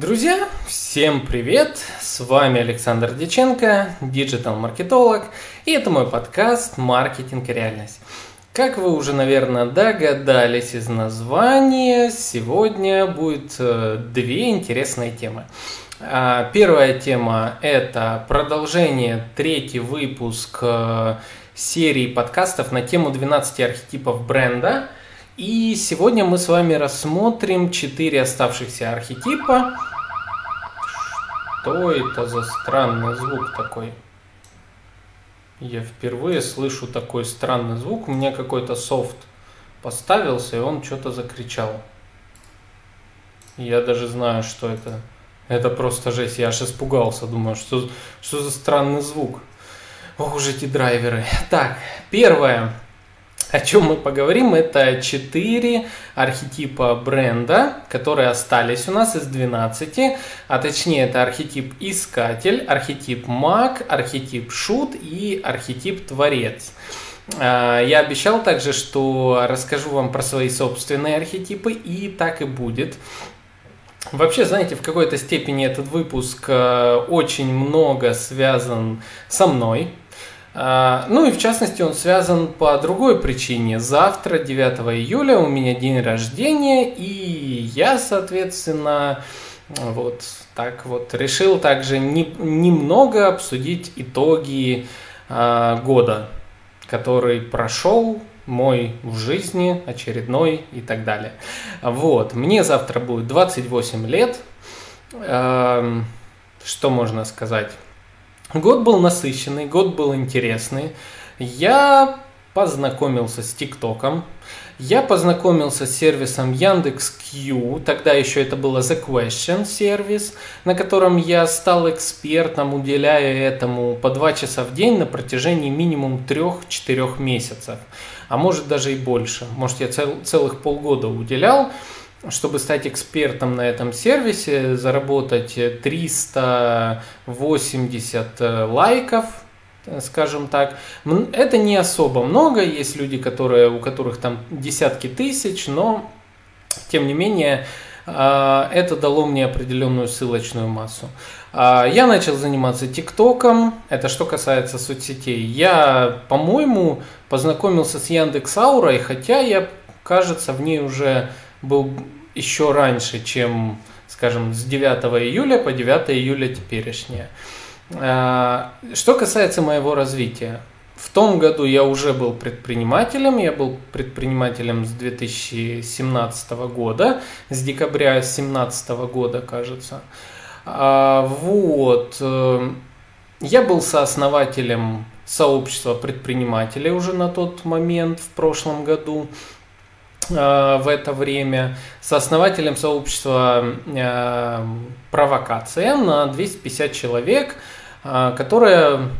Друзья, всем привет! С вами Александр Деченко, диджитал-маркетолог, и это мой подкаст «Маркетинг и реальность». Как вы уже, наверное, догадались из названия, сегодня будет э, две интересные темы. А, первая тема – это продолжение, третий выпуск э, серии подкастов на тему 12 архетипов бренда – и сегодня мы с вами рассмотрим четыре оставшихся архетипа. Что это за странный звук такой? Я впервые слышу такой странный звук. У меня какой-то софт поставился, и он что-то закричал. Я даже знаю, что это. Это просто жесть. Я аж испугался. Думаю, что, что за странный звук. Ох уж эти драйверы. Так, первое о чем мы поговорим, это четыре архетипа бренда, которые остались у нас из 12, а точнее это архетип искатель, архетип маг, архетип шут и архетип творец. А, я обещал также, что расскажу вам про свои собственные архетипы, и так и будет. Вообще, знаете, в какой-то степени этот выпуск э, очень много связан со мной, ну и в частности он связан по другой причине. Завтра, 9 июля, у меня день рождения, и я, соответственно, вот так вот решил также не, немного обсудить итоги э, года, который прошел мой в жизни, очередной и так далее. Вот, мне завтра будет 28 лет. Э, что можно сказать? Год был насыщенный, год был интересный. Я познакомился с ТикТоком, я познакомился с сервисом Яндекс.Кью, тогда еще это было The Question сервис, на котором я стал экспертом, уделяя этому по два часа в день на протяжении минимум трех-четырех месяцев, а может даже и больше, может я цел, целых полгода уделял чтобы стать экспертом на этом сервисе, заработать 380 э, лайков, э, скажем так. Это не особо много, есть люди, которые, у которых там десятки тысяч, но тем не менее э, это дало мне определенную ссылочную массу. А, я начал заниматься ТикТоком, это что касается соцсетей. Я, по-моему, познакомился с Яндекс Аурой, хотя я, кажется, в ней уже был еще раньше, чем, скажем, с 9 июля по 9 июля теперешнее. А, что касается моего развития, в том году я уже был предпринимателем, я был предпринимателем с 2017 года, с декабря 2017 года, кажется. А, вот. Э, я был сооснователем сообщества предпринимателей уже на тот момент, в прошлом году. Э, в это время сооснователем сообщества э, «Провокация» на 250 человек, э, которое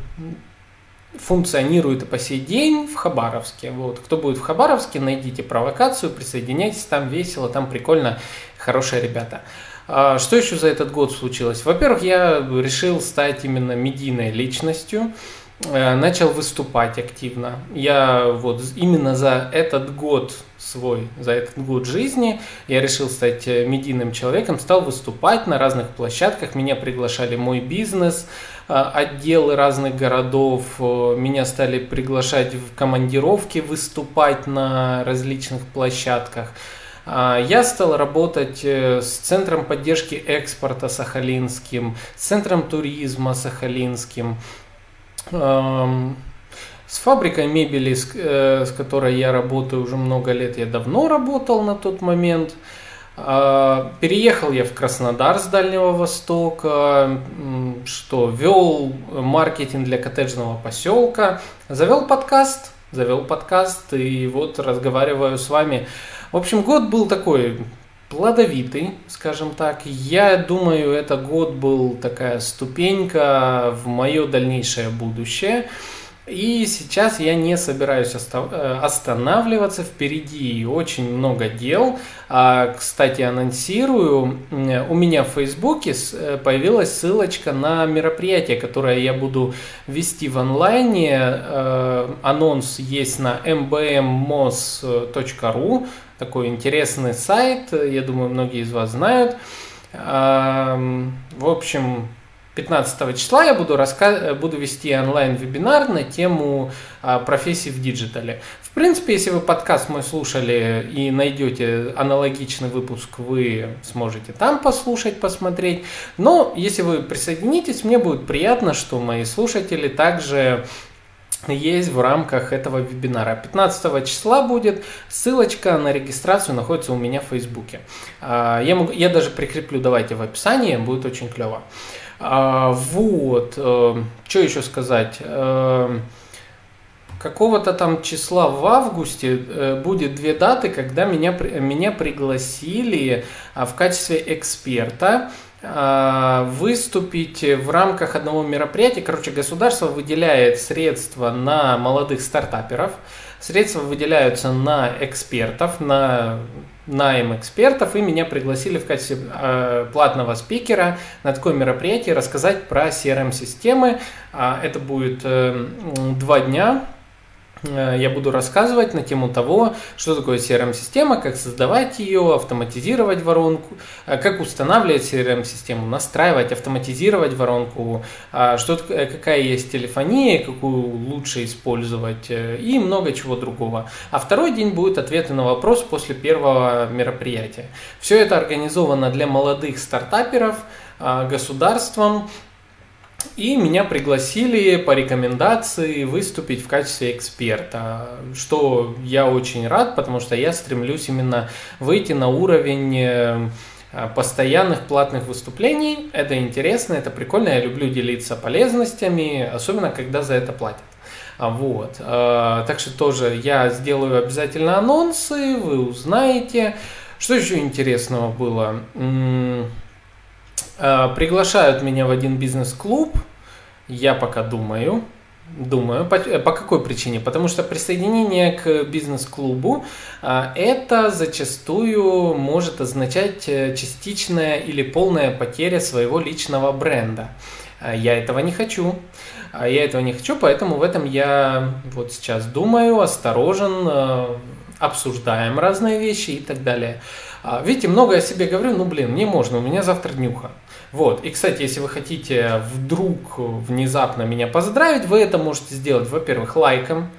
функционирует и по сей день в Хабаровске. Вот. Кто будет в Хабаровске, найдите провокацию, присоединяйтесь, там весело, там прикольно, хорошие ребята. Что еще за этот год случилось? Во-первых, я решил стать именно медийной личностью. Э, начал выступать активно. Я вот именно за этот год свой, за этот год жизни я решил стать э, медийным человеком, стал выступать на разных площадках, меня приглашали мой бизнес, э, отделы разных городов, меня стали приглашать в командировки выступать на различных площадках. Я стал работать с Центром поддержки экспорта Сахалинским, с Центром туризма Сахалинским, с фабрикой мебели, с, э, с которой я работаю уже много лет, я давно работал на тот момент. А, переехал я в Краснодар с Дальнего Востока, что вел маркетинг для коттеджного поселка, завел подкаст, завел подкаст и вот разговариваю с вами. В общем, год был такой плодовитый, скажем так. Я думаю, этот год был такая ступенька в мое дальнейшее будущее. И сейчас я не собираюсь э, останавливаться, впереди очень много дел. А, кстати, анонсирую, у меня в Фейсбуке э, появилась ссылочка на мероприятие, которое я буду вести в онлайне. Э, анонс есть на mbmmos.ru такой интересный сайт, я думаю, многие из вас знают. А, общем, 15 числа я буду, раска... буду вести онлайн-вебинар на тему а, профессий в диджитале. В принципе, если вы подкаст мой слушали и найдете аналогичный выпуск, вы сможете там послушать, посмотреть. Но если вы присоединитесь, мне будет приятно, что мои слушатели также есть в рамках этого вебинара. 15 числа будет. Ссылочка на регистрацию находится у меня в Фейсбуке. А, я, могу, я даже прикреплю, давайте, в описании, будет очень клево. А, вот, э, что еще сказать? Э, какого-то там числа в августе э, будет две даты, когда меня, меня пригласили а, в качестве эксперта а, выступить в рамках одного мероприятия. Короче, государство выделяет средства на молодых стартаперов, средства выделяются на экспертов, на найм экспертов, и меня пригласили в качестве э, платного спикера на такое мероприятие рассказать про CRM-системы. Э, это будет э, два дня, я буду рассказывать на тему того, что такое CRM-система, как создавать ее, автоматизировать воронку, э, как устанавливать CRM-систему, настраивать, автоматизировать воронку, э, что, какая есть телефония, какую лучше использовать и много чего другого. А второй день будет ответы на вопрос после первого мероприятия. Все это организовано для молодых стартаперов государством и меня пригласили по рекомендации выступить в качестве эксперта, что я очень рад, потому что я стремлюсь именно выйти на уровень э, постоянных платных выступлений. Это интересно, это прикольно, я люблю делиться полезностями, особенно когда за это платят. А Вот. Э, так что тоже я сделаю обязательно анонсы, вы узнаете. Что еще интересного было? Э, приглашают меня в один бизнес-клуб. Я пока думаю. Думаю. По, э, по какой причине? Потому что присоединение к бизнес-клубу э, это зачастую может означать частичная или полная потеря своего личного бренда. Я этого не хочу. Я этого не хочу, поэтому в этом я вот сейчас думаю, осторожен, обсуждаем разные вещи и так далее. Видите, много о себе говорю, ну блин, мне можно, у меня завтра днюха. Вот. И, кстати, если вы хотите вдруг внезапно меня поздравить, вы это можете сделать, во-первых, лайком,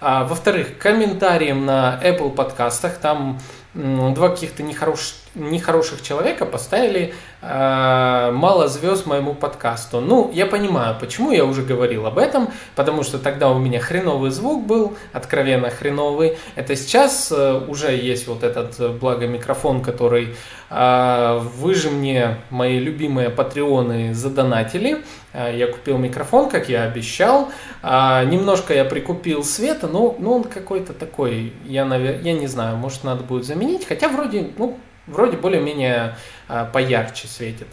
а, во-вторых, комментарием на Apple подкастах. Там два каких-то нехороших нехороших человека поставили э, мало звезд моему подкасту. Ну, я понимаю, почему я уже говорил об этом, потому что тогда у меня хреновый звук был, откровенно хреновый. Это сейчас э, уже есть вот этот э, благо микрофон, который э, вы же мне, мои любимые патреоны, задонатили. Э, я купил микрофон, как я обещал. Э, немножко я прикупил света, но, но он какой-то такой, я, навер... я не знаю, может надо будет заменить. Хотя вроде, ну, вроде более-менее а, поярче светит.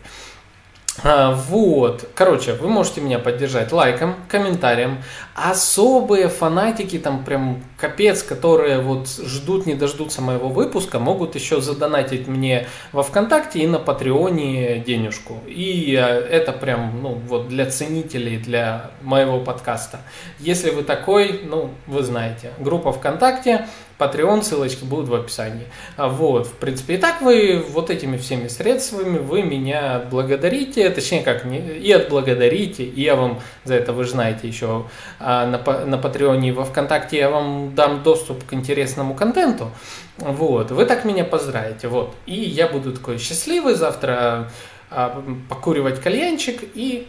А, вот, короче, вы можете меня поддержать лайком, комментарием. Особые фанатики, там прям капец, которые вот ждут, не дождутся моего выпуска, могут еще задонатить мне во ВКонтакте и на Патреоне денежку. И а, это прям, ну, вот для ценителей, для моего подкаста. Если вы такой, ну, вы знаете, группа ВКонтакте, Patreon, ссылочки будут в описании. А вот, в принципе, и так вы вот этими всеми средствами вы меня благодарите, точнее как, не, и отблагодарите, и я вам за это, вы знаете, еще а, на, на Патреоне и во Вконтакте я вам дам доступ к интересному контенту. Вот, вы так меня поздравите, вот. И я буду такой счастливый завтра а, покуривать кальянчик и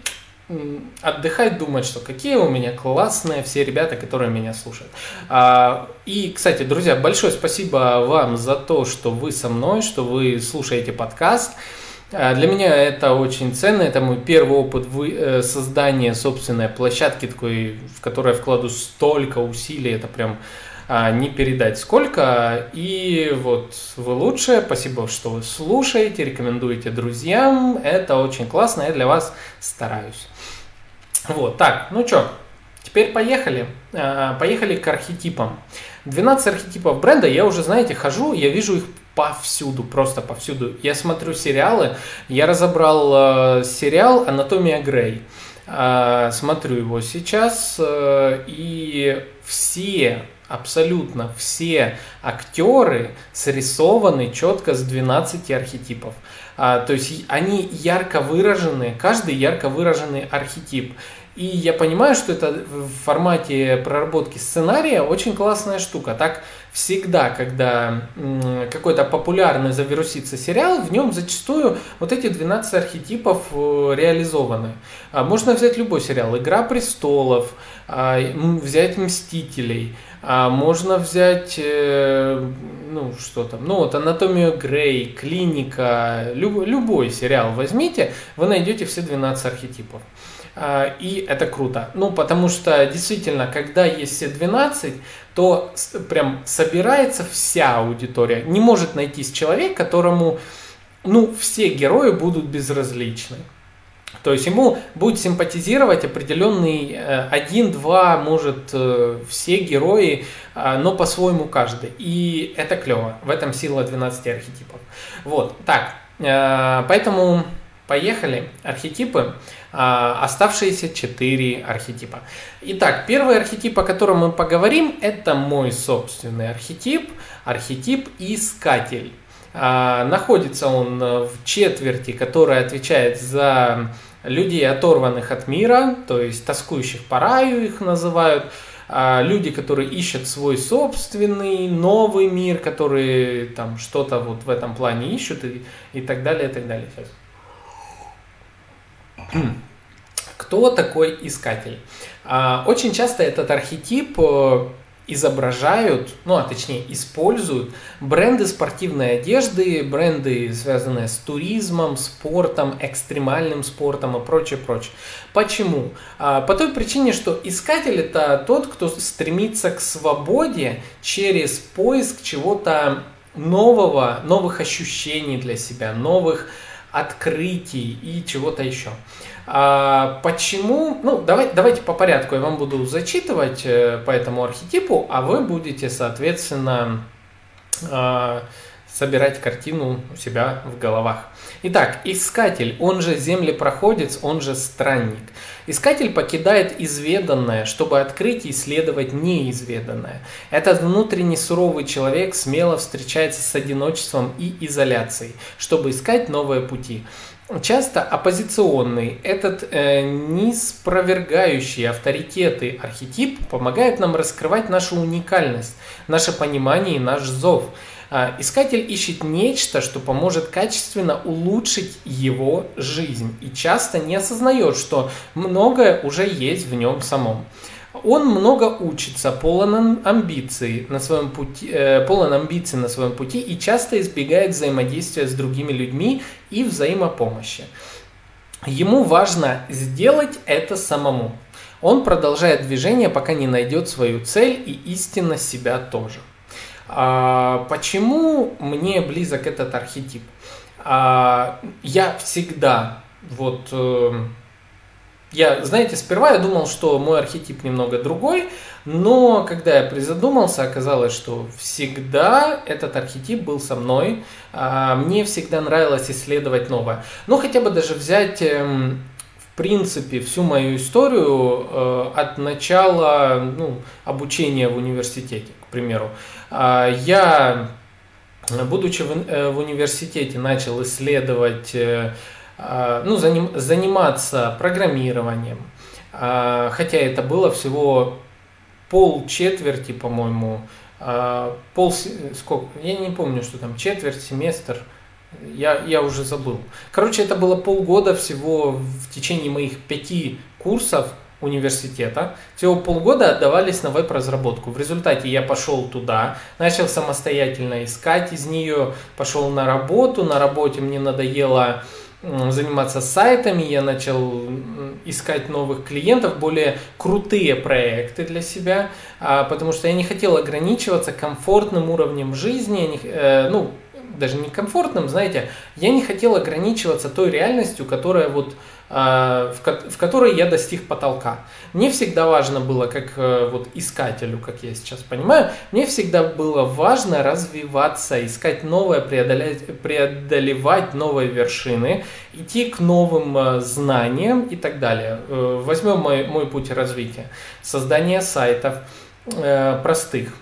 отдыхать, думать, что какие у меня классные все ребята, которые меня слушают. А, и, кстати, друзья, большое спасибо вам за то, что вы со мной, что вы слушаете подкаст. А, для меня это очень ценно, это мой первый опыт э, создания собственной площадки, такой, в которой я вкладу столько усилий, это прям а, не передать сколько. И вот вы лучшие, спасибо, что вы слушаете, рекомендуете друзьям, это очень классно, я для вас стараюсь. Вот, так, ну что, теперь поехали. А, поехали к архетипам. 12 архетипов бренда, я уже, знаете, хожу, я вижу их повсюду, просто повсюду. Я смотрю сериалы, я разобрал э, сериал «Анатомия Грей». Э, смотрю его сейчас, э, и все абсолютно все актеры срисованы четко с 12 архетипов. То есть они ярко выражены, каждый ярко выраженный архетип. И я понимаю, что это в формате проработки сценария очень классная штука. Так всегда, когда какой-то популярный завирусится сериал, в нем зачастую вот эти 12 архетипов э, реализованы. А можно взять любой сериал. «Игра престолов», а, взять «Мстителей», а можно взять, э, ну что там, ну вот «Анатомию Грей», «Клиника», любой сериал возьмите, вы найдете все 12 архетипов. А, и это круто. Ну, потому что действительно, когда есть все 12, то прям собирается вся аудитория. Не может найтись человек, которому, ну, все герои будут безразличны. То есть ему будет симпатизировать определенный э, один, два, может, э, все герои, а, но по-своему каждый. И это клево. В этом сила 12 архетипов. Вот, так. Э, поэтому поехали. Архетипы. А, оставшиеся четыре архетипа. Итак, первый архетип, о котором мы поговорим, это мой собственный архетип, архетип Искатель. А, находится он в четверти, которая отвечает за людей, оторванных от мира, то есть тоскующих по раю их называют, а, люди, которые ищут свой собственный новый мир, которые там что-то вот в этом плане ищут и, и так далее, и так далее. Сейчас. Кто такой искатель? А, очень часто этот архетип э, изображают, ну а точнее используют бренды спортивной одежды, бренды, связанные с туризмом, спортом, экстремальным спортом и прочее, прочее. Почему? А, по той причине, что искатель это тот, кто стремится к свободе через поиск чего-то нового, новых ощущений для себя, новых открытий и чего-то еще. А почему? Ну, давай, давайте по порядку. Я вам буду зачитывать э, по этому архетипу, а вы будете, соответственно, а, собирать картину у себя в головах. Итак, искатель, он же землепроходец, он же странник. Искатель покидает изведанное, чтобы открыть и исследовать неизведанное. Этот внутренний суровый человек смело встречается с одиночеством и изоляцией, чтобы искать новые пути часто оппозиционный, этот э, ниспровергающий авторитеты архетип помогает нам раскрывать нашу уникальность, наше понимание и наш зов. Э, искатель ищет нечто, что поможет качественно улучшить его жизнь и часто не осознает, что многое уже есть в нем самом. Он много учится, полон амбиций на своем пути, э, полон амбиций на своем пути и часто избегает взаимодействия с другими людьми и взаимопомощи. Ему важно сделать это самому. Он продолжает движение, пока не найдет свою цель и истинно себя тоже. А, почему мне близок этот архетип? А, я всегда вот э, я, знаете, сперва я думал, что мой архетип немного другой, но когда я призадумался, оказалось, что всегда этот архетип был со мной. А, мне всегда нравилось исследовать новое. Ну, хотя бы даже взять эм, в принципе, всю мою историю э, от начала ну, обучения в университете, к примеру. А, я, будучи в, э, в университете, начал исследовать э, а, ну, заним, заниматься программированием. А, хотя это было всего пол четверти, по-моему, пол, сколько, я не помню, что там, четверть, семестр, я, я уже забыл. Короче, это было полгода всего в течение моих пяти курсов университета. Всего полгода отдавались на веб-разработку. В результате я пошел туда, начал самостоятельно искать из нее, пошел на работу. На работе мне надоело заниматься сайтами, я начал искать новых клиентов, более крутые проекты для себя, а, потому что я не хотел ограничиваться комфортным уровнем жизни, э, ну, даже не комфортным, знаете, я не хотел ограничиваться той реальностью, которая вот а, в которой я достиг потолка. Мне всегда важно было, как э, вот искателю, как я сейчас понимаю, мне всегда было важно развиваться, искать новое, преодолеть, преодолевать новые вершины, идти к новым э, знаниям и так далее. Э, возьмем мой, мой путь развития. Создание сайтов, э, простых.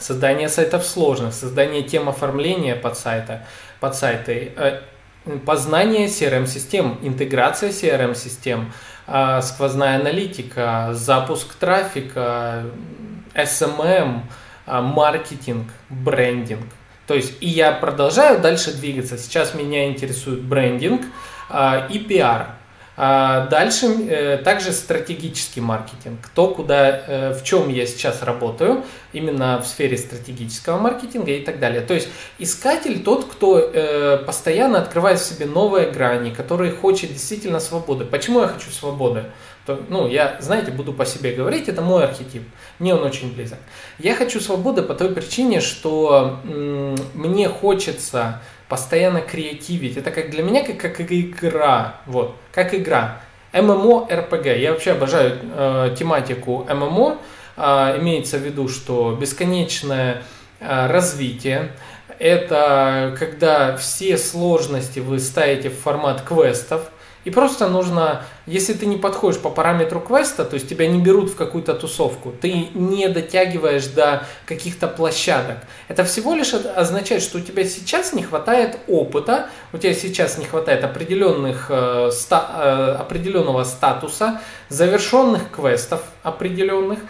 Создание сайтов сложных, создание тем оформления под, сайта, под сайты, э, познание CRM-систем, интеграция CRM-систем, э, сквозная аналитика, запуск трафика, SMM, э, маркетинг, брендинг. То есть и я продолжаю дальше двигаться. Сейчас меня интересует брендинг э, и пиар. А дальше э, также стратегический маркетинг. То, куда, э, в чем я сейчас работаю, именно в сфере стратегического маркетинга и так далее. То есть искатель тот, кто э, постоянно открывает в себе новые грани, который хочет действительно свободы. Почему я хочу свободы? Ну, я, знаете, буду по себе говорить, это мой архетип. Мне он очень близок. Я хочу свободы по той причине, что мне хочется постоянно креативить. Это как для меня как, как игра. Вот, как игра. ММО, РПГ. Я вообще обожаю э, тематику ММО. Э, имеется в виду, что бесконечное э, развитие. Это когда все сложности вы ставите в формат квестов. И просто нужно, если ты не подходишь по параметру квеста, то есть тебя не берут в какую-то тусовку, ты не дотягиваешь до каких-то площадок. Это всего лишь означает, что у тебя сейчас не хватает опыта, у тебя сейчас не хватает определенных, э, ста, э, определенного статуса, завершенных квестов определенных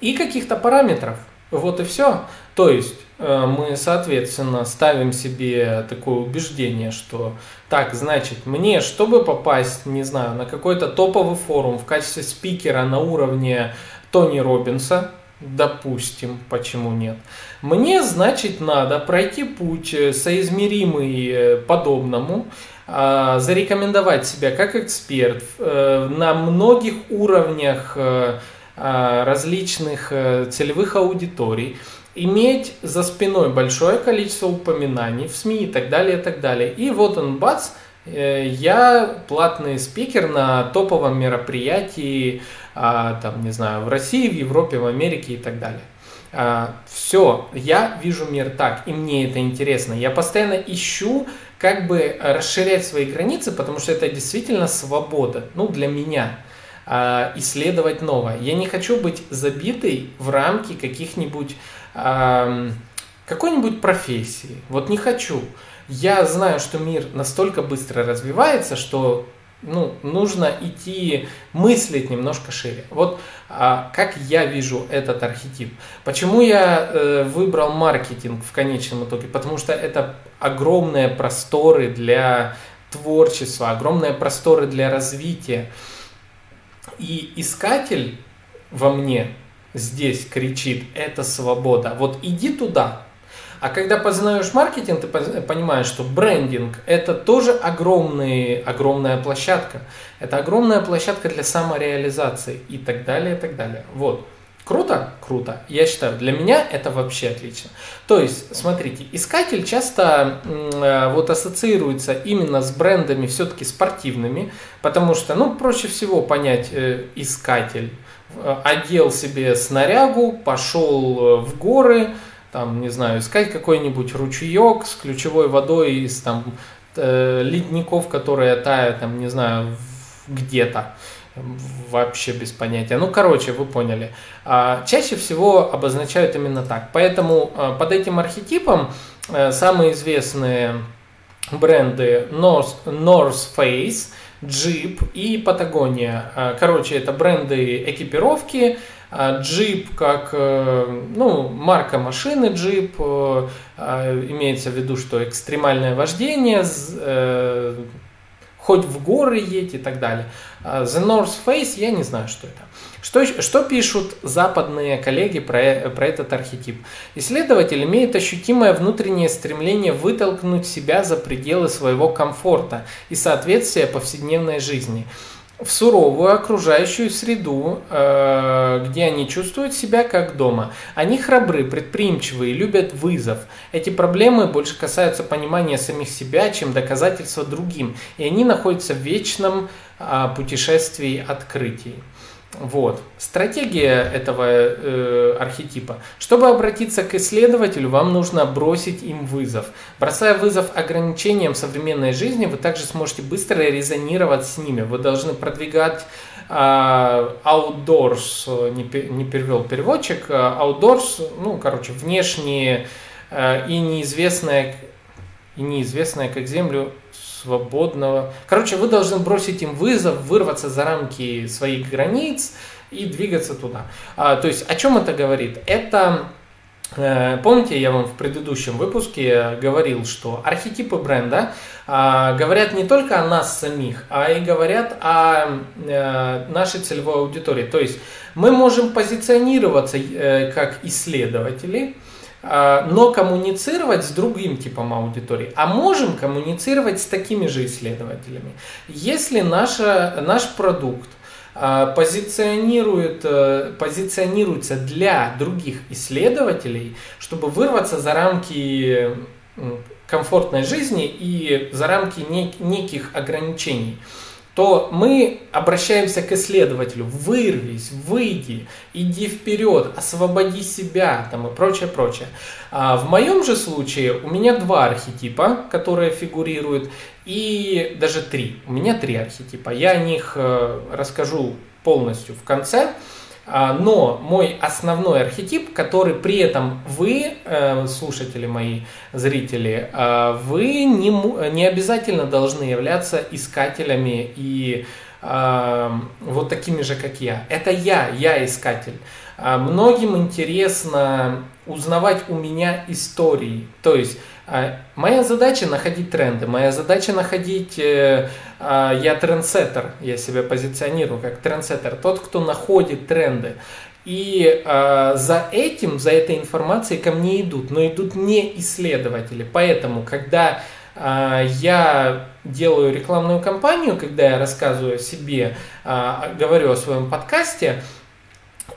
и каких-то параметров. Вот и все. То есть мы, соответственно, ставим себе такое убеждение, что так, значит, мне, чтобы попасть, не знаю, на какой-то топовый форум в качестве спикера на уровне Тони Робинса, допустим, почему нет, мне, значит, надо пройти путь э, соизмеримый э, подобному, а, зарекомендовать себя как эксперт на многих уровнях а, различных целевых аудиторий, иметь за спиной большое количество упоминаний в СМИ и так далее, и так далее. И вот он, бац, э, я платный спикер на топовом мероприятии, а, там, не знаю, в России, в Европе, в Америке и так далее. А, Все, я вижу мир так, и мне это интересно. Я постоянно ищу, как бы расширять свои границы, потому что это действительно свобода, ну, для меня а, исследовать новое. Я не хочу быть забитой в рамки каких-нибудь какой-нибудь профессии. Вот не хочу. Я знаю, что мир настолько быстро развивается, что ну, нужно идти мыслить немножко шире. Вот а, как я вижу этот архетип. Почему я э, выбрал маркетинг в конечном итоге? Потому что это огромные просторы для творчества, огромные просторы для развития. И искатель во мне здесь кричит, это свобода. Вот иди туда. А когда познаешь маркетинг, ты понимаешь, что брендинг это тоже огромный, огромная площадка. Это огромная площадка для самореализации и так далее, и так далее. Вот. Круто? Круто. Я считаю, для меня это вообще отлично. То есть, смотрите, искатель часто э, вот ассоциируется именно с брендами все-таки спортивными, потому что, ну, проще всего понять э, искатель одел себе снарягу, пошел э, в горы, там, не знаю, искать какой-нибудь ручеек с ключевой водой из там э, ледников, которые тают, там, не знаю, где-то вообще без понятия. Ну, короче, вы поняли. А, чаще всего обозначают именно так. Поэтому под этим архетипом самые известные бренды North, North Face – Jeep и Patagonia. А, короче, это бренды экипировки. А, Jeep как э, ну, марка машины Jeep, э, а, имеется в виду, что экстремальное вождение, э, хоть в горы едь и так далее. The North Face, я не знаю, что это. Что, что пишут западные коллеги про, про этот архетип? Исследователь имеет ощутимое внутреннее стремление вытолкнуть себя за пределы своего комфорта и соответствия повседневной жизни в суровую окружающую среду, э, где они чувствуют себя как дома. Они храбры, предприимчивые, любят вызов. Эти проблемы больше касаются понимания самих себя, чем доказательства другим, и они находятся в вечном э, путешествии открытий. Вот. Стратегия этого э, архетипа. Чтобы обратиться к исследователю, вам нужно бросить им вызов. Бросая вызов ограничениям современной жизни, вы также сможете быстро резонировать с ними. Вы должны продвигать э, outdoors, не, не перевел переводчик, а outdoors, ну, короче, внешние э, и неизвестное, и неизвестное как землю свободного. Короче, вы должны бросить им вызов, вырваться за рамки своих границ и двигаться туда. А, то есть, о чем это говорит? Это э, Помните, я вам в предыдущем выпуске говорил, что архетипы бренда а, говорят не только о нас самих, а и говорят о э, нашей целевой аудитории. То есть мы можем позиционироваться э, как исследователи, но коммуницировать с другим типом аудитории. А можем коммуницировать с такими же исследователями. Если наша, наш продукт а, позиционирует, э, позиционируется для других исследователей, чтобы вырваться за рамки комфортной жизни и за рамки неких ограничений то мы обращаемся к исследователю, вырвись, выйди, иди вперед, освободи себя там, и прочее, прочее. А в моем же случае у меня два архетипа, которые фигурируют, и даже три. У меня три архетипа. Я о них э, расскажу полностью в конце. А, но мой основной архетип, который при этом вы, э, слушатели мои, зрители, а, вы не, не обязательно должны являться искателями и а, вот такими же, как я. Это я, я искатель. Многим интересно узнавать у меня истории. То есть а, моя задача находить тренды, моя задача находить, э, а, я трендсеттер, я себя позиционирую как трендсеттер, тот, кто находит тренды. И за этим, за этой информацией ко мне идут, но идут не исследователи. Поэтому, когда я делаю рекламную кампанию, когда я рассказываю о себе, говорю о своем подкасте,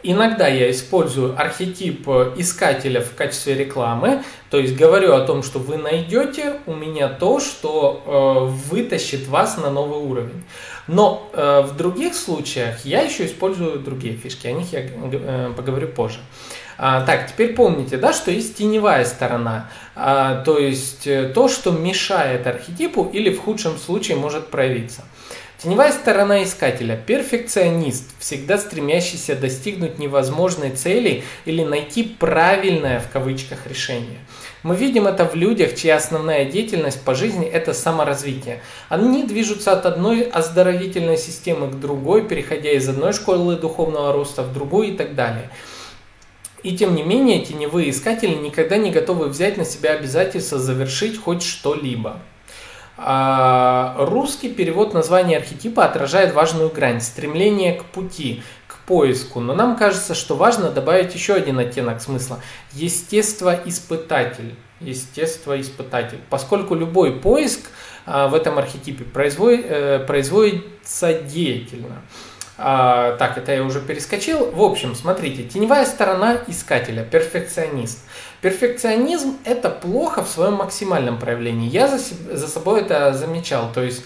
Иногда я использую архетип искателя в качестве рекламы, то есть говорю о том, что вы найдете у меня то, что э, вытащит вас на новый уровень. Но э, в других случаях я еще использую другие фишки, о них я э, поговорю позже. А, так, теперь помните, да, что есть теневая сторона, а, то есть э, то, что мешает архетипу или в худшем случае может проявиться. Теневая сторона искателя – перфекционист, всегда стремящийся достигнуть невозможной цели или найти правильное в кавычках решение. Мы видим это в людях, чья основная деятельность по жизни – это саморазвитие. Они движутся от одной оздоровительной системы к другой, переходя из одной школы духовного роста в другую и так далее. И тем не менее, теневые искатели никогда не готовы взять на себя обязательство завершить хоть что-либо. А, русский перевод названия архетипа отражает важную грань – стремление к пути, к поиску. Но нам кажется, что важно добавить еще один оттенок смысла – естествоиспытатель. Естествоиспытатель. Поскольку любой поиск а, в этом архетипе э, производится деятельно. А, так, это я уже перескочил. В общем, смотрите, теневая сторона искателя, перфекционист. Перфекционизм – это плохо в своем максимальном проявлении. Я за, за собой это замечал. То есть,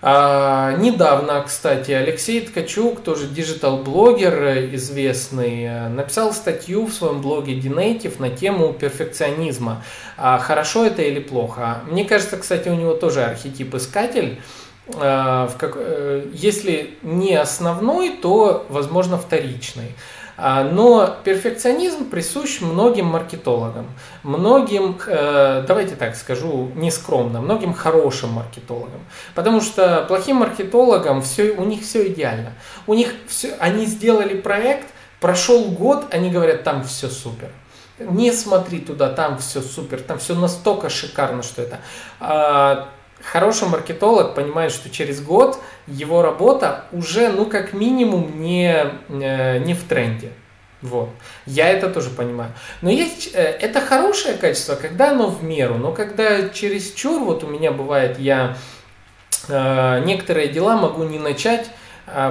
а, недавно, кстати, Алексей Ткачук, тоже digital-блогер известный, написал статью в своем блоге Dnative на тему перфекционизма. А, хорошо это или плохо? Мне кажется, кстати, у него тоже архетип искатель – Э, в как, э, если не основной, то, возможно, вторичный. А, но перфекционизм присущ многим маркетологам, многим, э, давайте так скажу, нескромно, многим хорошим маркетологам. Потому что плохим маркетологам все, у них все идеально. У них все, они сделали проект, прошел год, они говорят, там все супер. Не смотри туда, там все супер, там все настолько шикарно, что это а, хороший маркетолог понимает, что через год его работа уже, ну, как минимум, не, э, не в тренде. Вот. Я это тоже понимаю. Но есть, э, это хорошее качество, когда оно в меру, но когда через чур, вот у меня бывает, я э, некоторые дела могу не начать,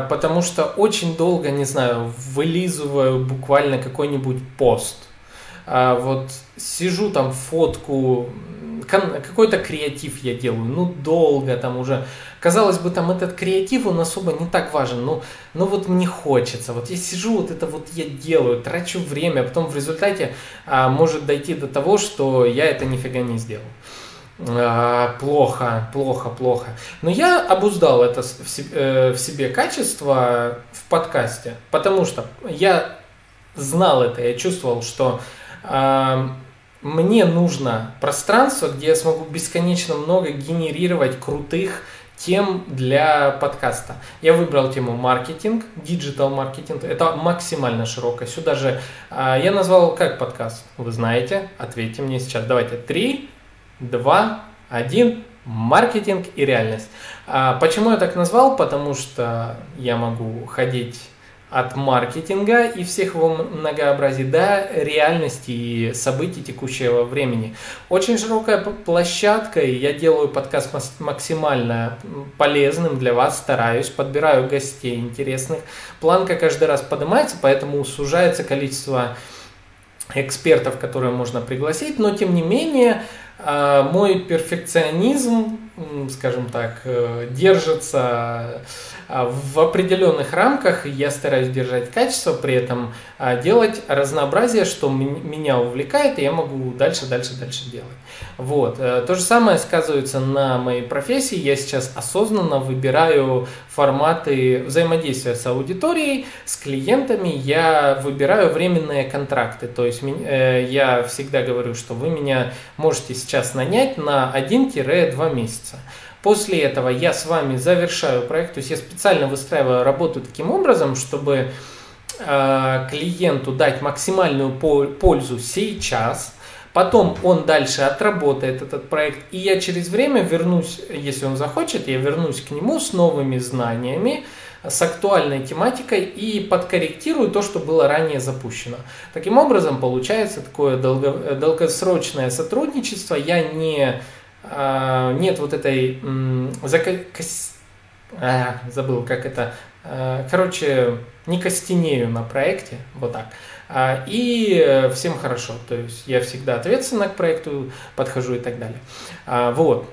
потому что очень долго, не знаю, вылизываю буквально какой-нибудь пост. Вот сижу там фотку какой-то креатив я делаю, ну долго там уже. Казалось бы, там этот креатив, он особо не так важен, но, но вот мне хочется. Вот я сижу, вот это вот я делаю, трачу время, а потом в результате а, может дойти до того, что я это нифига не сделал. А, плохо, плохо, плохо. Но я обуздал это в себе, э, в себе качество в подкасте, потому что я знал это, я чувствовал, что мне нужно пространство, где я смогу бесконечно много генерировать крутых тем для подкаста. Я выбрал тему маркетинг, digital маркетинг. Это максимально широкое. Сюда же э, я назвал как подкаст. Вы знаете? Ответьте мне сейчас. Давайте. Три, два, один. Маркетинг и реальность. А почему я так назвал? Потому что я могу ходить от маркетинга и всех его многообразий до реальности и событий текущего времени. Очень широкая площадка, и я делаю подкаст максимально полезным для вас, стараюсь, подбираю гостей интересных. Планка каждый раз поднимается, поэтому сужается количество экспертов, которые можно пригласить, но тем не менее а, мой перфекционизм, скажем так, э, держится в определенных рамках я стараюсь держать качество, при этом а, делать разнообразие, что меня увлекает, и я могу дальше, дальше, дальше делать. Вот. Э, то же самое сказывается на моей профессии. Я сейчас осознанно выбираю форматы взаимодействия с аудиторией, с клиентами. Я выбираю временные контракты. То есть э, я всегда говорю, что вы меня можете сейчас нанять на 1-2 месяца. После этого я с вами завершаю проект, то есть я специально выстраиваю работу таким образом, чтобы э, клиенту дать максимальную пользу сейчас, потом он дальше отработает этот проект, и я через время вернусь, если он захочет, я вернусь к нему с новыми знаниями, с актуальной тематикой и подкорректирую то, что было ранее запущено. Таким образом, получается такое долго, долгосрочное сотрудничество. Я не нет вот этой а, забыл, как это, а, короче, не костенею на проекте, вот так. А, и всем хорошо, то есть я всегда ответственно к проекту подхожу и так далее. Вот,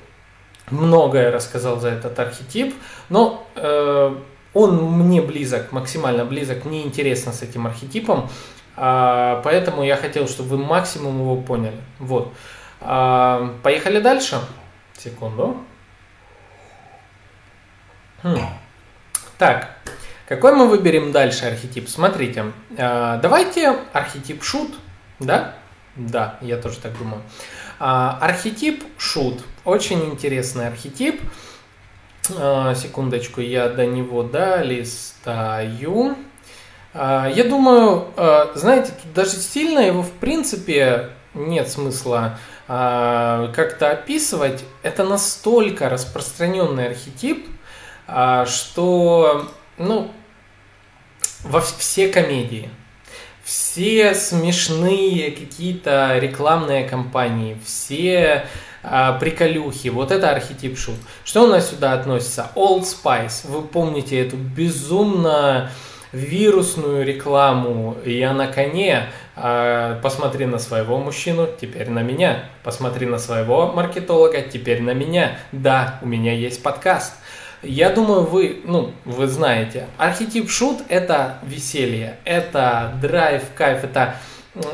многое рассказал за этот архетип, но э, он мне близок, максимально близок, мне интересно с этим архетипом, поэтому я хотел, чтобы вы максимум его поняли. Вот. А, поехали дальше. Секунду. Хм. Так, какой мы выберем дальше архетип? Смотрите, а, давайте архетип шут, да? Да, я тоже так думаю. А, архетип шут. Очень интересный архетип. Секундочку, я до него долистаю. Я думаю, знаете, тут даже сильно его в принципе нет смысла как-то описывать, это настолько распространенный архетип, а, что, ну, во все комедии, все смешные какие-то рекламные кампании, все а, приколюхи, вот это архетип шут. Что у нас сюда относится? Old Spice. Вы помните эту безумно вирусную рекламу «Я на коне», а, посмотри на своего мужчину, теперь на меня. Посмотри на своего маркетолога, теперь на меня. Да, у меня есть подкаст. Я думаю, вы, ну, вы знаете, архетип шут – это веселье, это драйв, кайф, это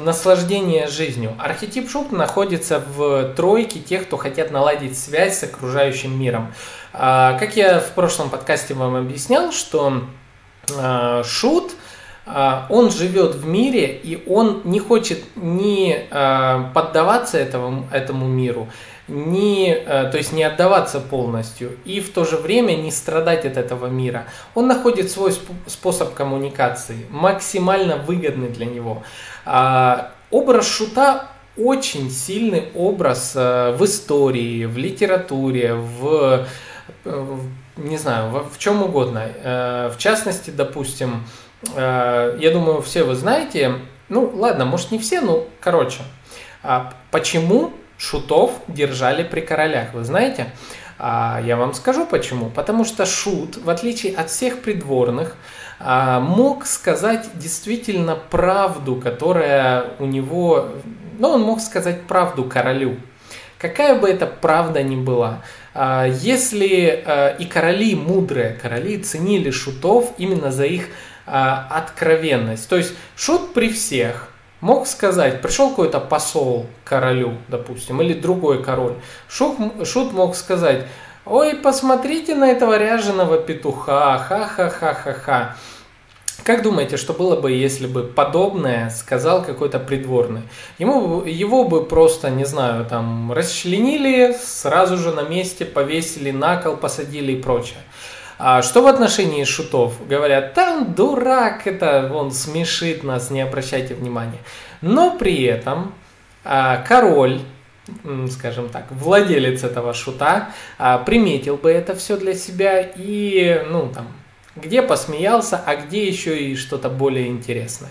наслаждение жизнью. Архетип шут находится в тройке тех, кто хотят наладить связь с окружающим миром. А, как я в прошлом подкасте вам объяснял, что шут – а, он живет в мире, и он не хочет ни а, поддаваться этому, этому миру, а, то есть не отдаваться полностью, и в то же время не страдать от этого мира. Он находит свой способ коммуникации, максимально выгодный для него. Образ шута очень сильный образ в истории, в литературе, в, не знаю, в, чем угодно. В частности, допустим, Э, я думаю, все вы знаете, ну ладно, может не все, ну короче, а почему шутов держали при королях, вы знаете? А, я вам скажу почему. Потому что шут, в отличие от всех придворных, а, мог сказать действительно правду, которая у него... Ну, он мог сказать правду королю. какая бы это правда ни была. А, если э, и короли мудрые, короли ценили шутов именно за их а, откровенность. То есть шут при всех мог сказать, пришел какой-то посол королю, допустим, или другой король. Шут, шут мог сказать, ой, посмотрите на этого ряженого петуха, ха-ха-ха-ха-ха. Как думаете, что было бы, если бы подобное сказал какой-то придворный? Ему, его бы просто, не знаю, там, расчленили, сразу же на месте повесили на кол, посадили и прочее. А что в отношении шутов? Говорят, там дурак, это он смешит нас, не обращайте внимания. Но при этом а, король, скажем так, владелец этого шута, а, приметил бы это все для себя и, ну, там, где посмеялся, а где еще и что-то более интересное.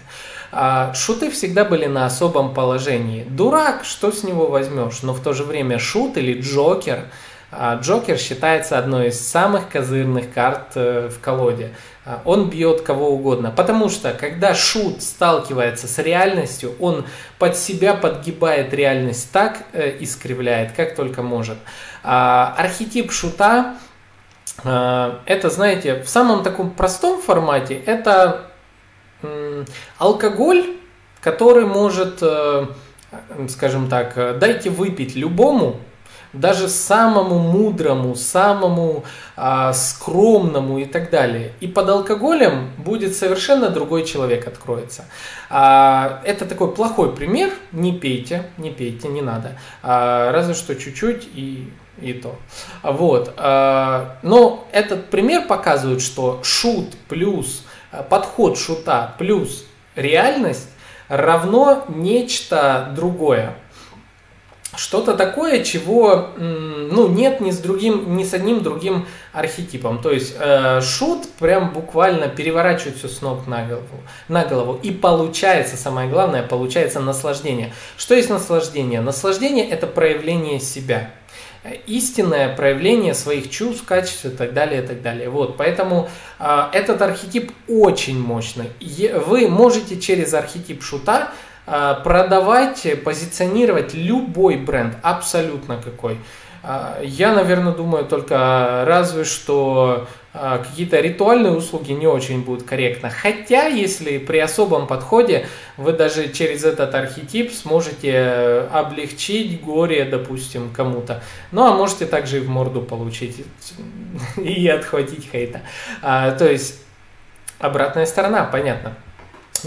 А, шуты всегда были на особом положении. Дурак, что с него возьмешь? Но в то же время шут или джокер. А, джокер считается одной из самых козырных карт э, в колоде. А, он бьет кого угодно. Потому что, когда шут сталкивается с реальностью, он под себя подгибает реальность так, э, искривляет, как только может. Архетип шута это, знаете, в самом таком простом формате это алкоголь, который может, э, скажем так, э, дайте выпить любому, даже самому мудрому, самому а, скромному и так далее. И под алкоголем будет совершенно другой человек откроется. А, это такой плохой пример. Не пейте, не пейте, не надо. А, разве что чуть-чуть и и то. Вот. А, но этот пример показывает, что шут плюс а, подход шута плюс реальность равно нечто другое. Что-то такое, чего ну, нет ни с, другим, ни с одним другим архетипом. То есть э, шут прям буквально переворачивает все с ног на голову, на голову. И получается, самое главное, получается наслаждение. Что есть наслаждение? Наслаждение – это проявление себя истинное проявление своих чувств, качеств и так далее, и так далее. Вот, поэтому э, этот архетип очень мощный. Вы можете через архетип шута э, продавать, позиционировать любой бренд, абсолютно какой. Э, я, наверное, думаю только разве что а, какие-то ритуальные услуги не очень будут корректно. Хотя, если при особом подходе вы даже через этот архетип сможете облегчить горе, допустим, кому-то. Ну, а можете также и в морду получить и отхватить хейта. А, то есть, обратная сторона, понятно.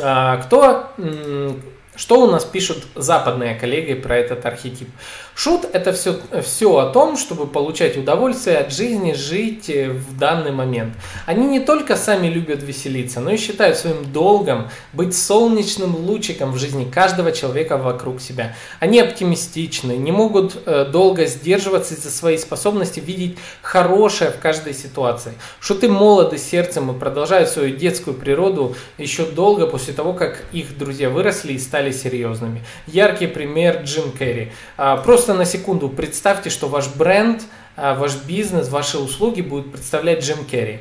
А, кто что у нас пишут западные коллеги про этот архетип? Шут – это все, все о том, чтобы получать удовольствие от жизни, жить э, в данный момент. Они не только сами любят веселиться, но и считают своим долгом быть солнечным лучиком в жизни каждого человека вокруг себя. Они оптимистичны, не могут э, долго сдерживаться из-за своей способности видеть хорошее в каждой ситуации. Шуты молоды сердцем и продолжают свою детскую природу еще долго после того, как их друзья выросли и стали серьезными. Яркий пример Джим Керри. А, просто Просто на секунду представьте, что ваш бренд, а, ваш бизнес, ваши услуги будут представлять Джим Керри.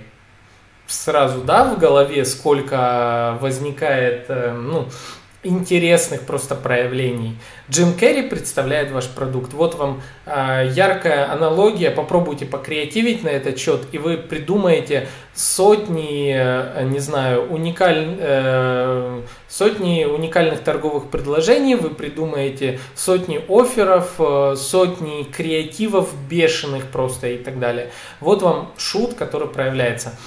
Сразу, да, в голове сколько возникает, э, ну, интересных просто проявлений. Джим Керри представляет ваш продукт. Вот вам э, яркая аналогия. Попробуйте покреативить на этот счет, и вы придумаете сотни, э, не знаю, уникаль, э, сотни уникальных торговых предложений, вы придумаете сотни офферов, э, сотни креативов бешеных просто и так далее. Вот вам шут, который проявляется.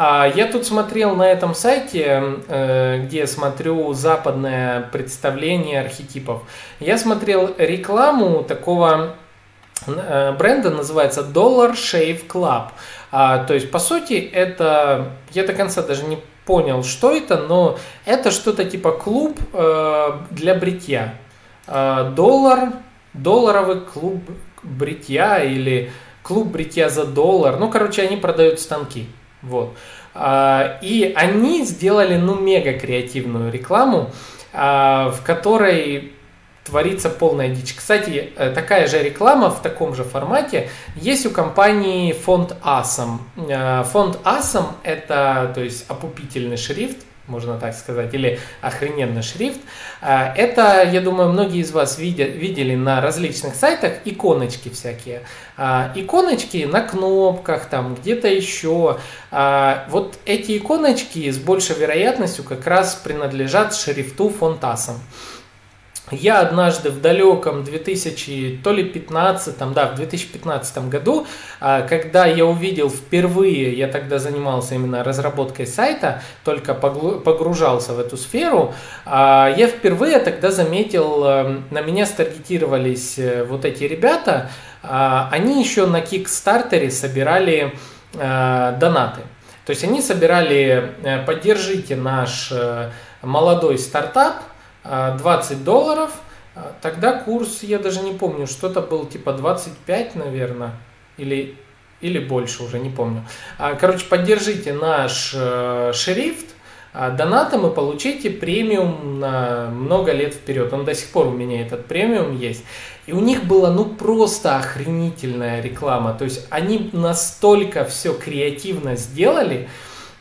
А, я тут смотрел на этом сайте, э, где смотрю западное представление архетипов. Я смотрел рекламу такого э, бренда, называется Dollar Shave Club. А, то есть, по сути, это, я до конца даже не понял, что это, но это что-то типа клуб э, для бритья. Доллар, долларовый клуб бритья или клуб бритья за доллар. Ну, короче, они продают станки. Вот. А, и они сделали, ну, мега креативную рекламу, а, в которой творится полная дичь. Кстати, э, такая же реклама в таком же формате есть у компании фонд ASM. А, фонд ASM это, то есть, опупительный шрифт, можно так сказать, или охрененный шрифт. А, это, я думаю, многие из вас видят, видели на различных сайтах иконочки всякие. А, иконочки на кнопках, там где-то еще. А, вот эти иконочки с большей вероятностью как раз принадлежат шрифту фонтасом. Я однажды в далеком 2000, то ли 15, да, в 2015 году, а, когда я увидел впервые, я тогда занимался именно разработкой сайта, только погружался в эту сферу, а, я впервые тогда заметил, э, на меня старгетировались э, вот эти ребята, а, они еще на Кикстартере собирали э, донаты. То есть они собирали «Поддержите наш молодой стартап», 20 а, долларов, а, тогда курс, я даже не помню, что-то был типа 25, наверное, или, или больше, уже не помню. А, короче, поддержите наш э, шрифт, донатом и получите премиум на много лет вперед. Он до сих пор у меня этот премиум есть. И у них была ну просто охренительная реклама. То есть они настолько все креативно сделали,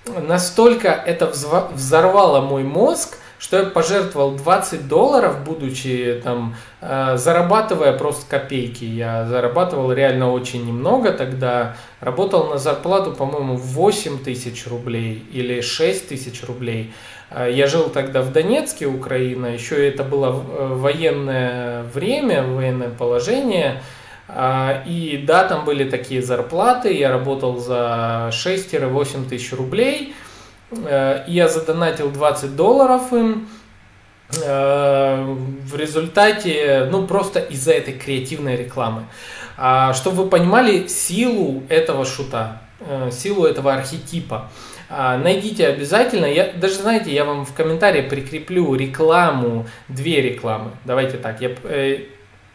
настолько это взорвало мой мозг, что я пожертвовал 20 долларов, будучи там, э, зарабатывая просто копейки. Я зарабатывал реально очень немного тогда. Работал на зарплату, по-моему, 8 тысяч рублей или 6 тысяч рублей. Э, я жил тогда в Донецке, Украина. Еще это было э, военное время, военное положение. Э, и да, там были такие зарплаты. Я работал за 6-8 тысяч рублей – я задонатил 20 долларов им. Э, в результате, ну просто из-за этой креативной рекламы. А, чтобы вы понимали силу этого шута, э, силу этого архетипа. А, найдите обязательно. Я, даже знаете, я вам в комментарии прикреплю рекламу, две рекламы. Давайте так, я,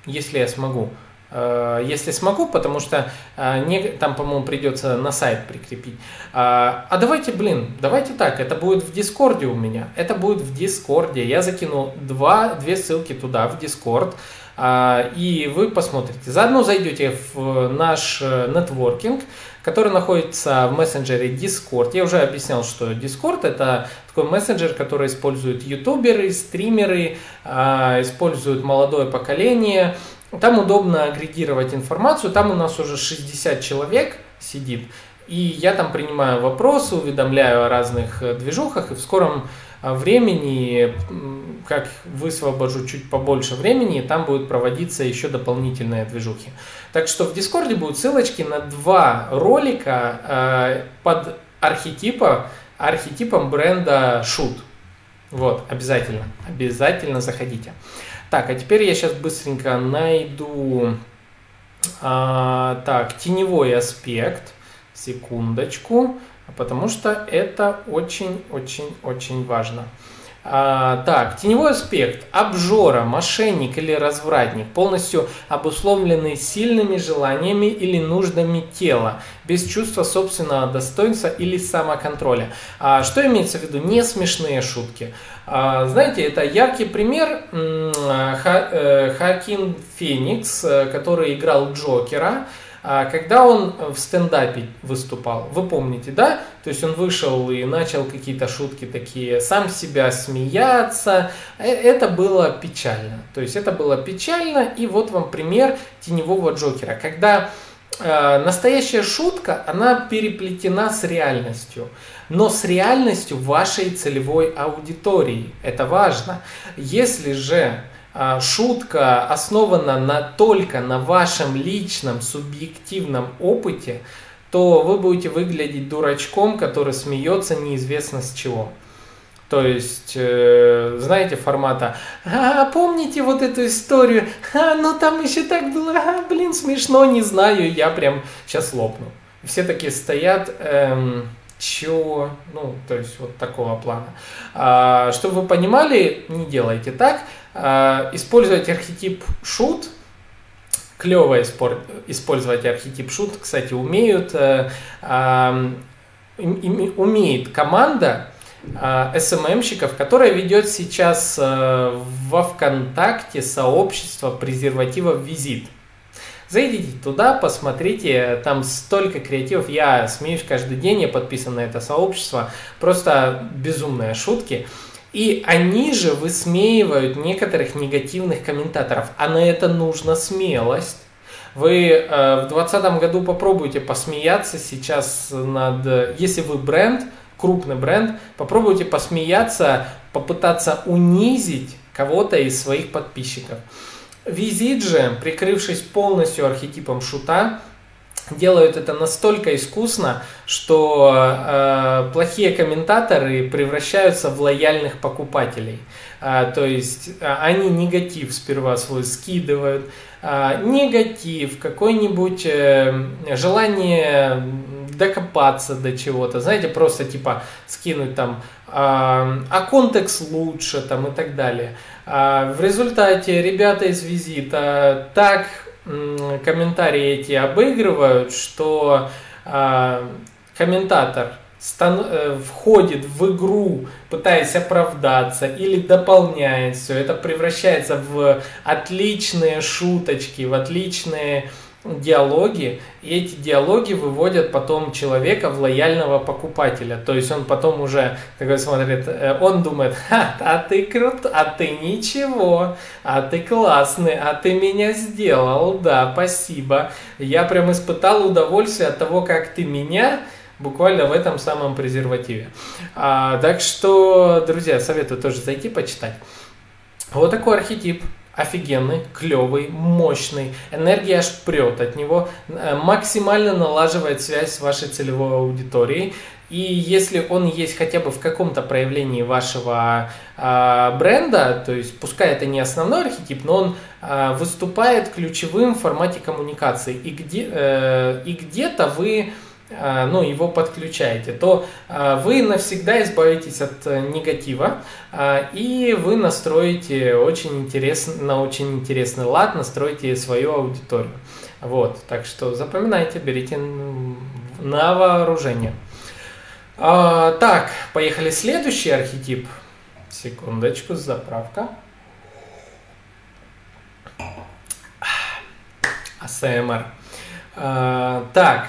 если я смогу. Э, если смогу, потому что э, не, там, по-моему, придется на сайт прикрепить. А, а давайте, блин, давайте так, это будет в Дискорде у меня. Это будет в Дискорде. Я закину два, две ссылки туда, в Дискорд. А, и вы посмотрите. Заодно зайдете в наш э, нетворкинг, который находится в мессенджере Discord. Я уже объяснял, что Discord это такой мессенджер, который используют ютуберы, стримеры, а, используют молодое поколение, там удобно агрегировать информацию, там у нас уже 60 человек сидит, и я там принимаю вопросы, уведомляю о разных э, движухах, и в скором э, времени, как высвобожу чуть побольше времени, там будут проводиться еще дополнительные движухи. Так что в Дискорде будут ссылочки на два ролика э, под архетипа, архетипом бренда Shoot. Вот, обязательно, обязательно заходите. Так, а теперь я сейчас быстренько найду... А, так, теневой аспект. Секундочку. Потому что это очень-очень-очень важно. А, так, теневой аспект. Обжора, мошенник или развратник, полностью обусловленный сильными желаниями или нуждами тела, без чувства собственного достоинства или самоконтроля. А, что имеется в виду? Не смешные шутки. А, знаете, это яркий пример Ха, э, Хакин Феникс, э, который играл Джокера. А когда он в стендапе выступал, вы помните, да? То есть он вышел и начал какие-то шутки такие, сам себя смеяться. Э, это было печально. То есть это было печально. И вот вам пример теневого Джокера. Когда э, настоящая шутка, она переплетена с реальностью. Но с реальностью вашей целевой аудитории. Это важно. Если же шутка основана на, только на вашем личном субъективном опыте, то вы будете выглядеть дурачком, который смеется неизвестно с чего. То есть, э, знаете, формата, а, помните вот эту историю, а, ну там еще так было, а, блин, смешно, не знаю, я прям сейчас лопну. Все такие стоят, эм, чего, ну, то есть вот такого плана. А, чтобы вы понимали, не делайте так. А, использовать архетип шут, клево использовать архетип шут, кстати, умеют, а, а, умеет команда а, СММщиков, которая ведет сейчас а, во ВКонтакте сообщество презервативов «Визит». Зайдите туда, посмотрите, там столько креативов, я смеюсь каждый день, я подписан на это сообщество, просто безумные шутки. И они же высмеивают некоторых негативных комментаторов, а на это нужна смелость. Вы э, в 2020 году попробуйте посмеяться сейчас над... Если вы бренд, крупный бренд, попробуйте посмеяться, попытаться унизить кого-то из своих подписчиков. Визит же, прикрывшись полностью архетипом шута, делают это настолько искусно, что э, плохие комментаторы превращаются в лояльных покупателей. А, то есть а, они негатив сперва свой скидывают, а, негатив, какое-нибудь э, желание докопаться до чего-то, знаете, просто типа скинуть там, а, а контекст лучше там и так далее. А, в результате ребята из визита так комментарии эти обыгрывают, что а, комментатор э, входит в игру, пытаясь оправдаться или дополняет все, это превращается в отличные шуточки, в отличные диалоги, и эти диалоги выводят потом человека в лояльного покупателя. То есть он потом уже, такой смотрит, э, он думает, Ха, а ты крут, а ты ничего, а ты классный, а ты меня сделал, да, спасибо. Я прям испытал удовольствие от того, как ты меня буквально в этом самом презервативе. А, так что, друзья, советую тоже зайти почитать. Вот такой архетип офигенный, клевый, мощный, энергия аж прет от него, э, максимально налаживает связь с вашей целевой аудиторией. И если он есть хотя бы в каком-то проявлении вашего э, бренда, то есть пускай это не основной архетип, но он э, выступает ключевым в формате коммуникации, и, где, э, и где-то вы ну, его подключаете, то а, вы навсегда избавитесь от э, негатива а, и вы настроите очень интересный, на очень интересный лад, настроите свою аудиторию. Вот, так что запоминайте, берите на вооружение. Так, поехали следующий архетип. Секундочку, заправка. АСМР. Так,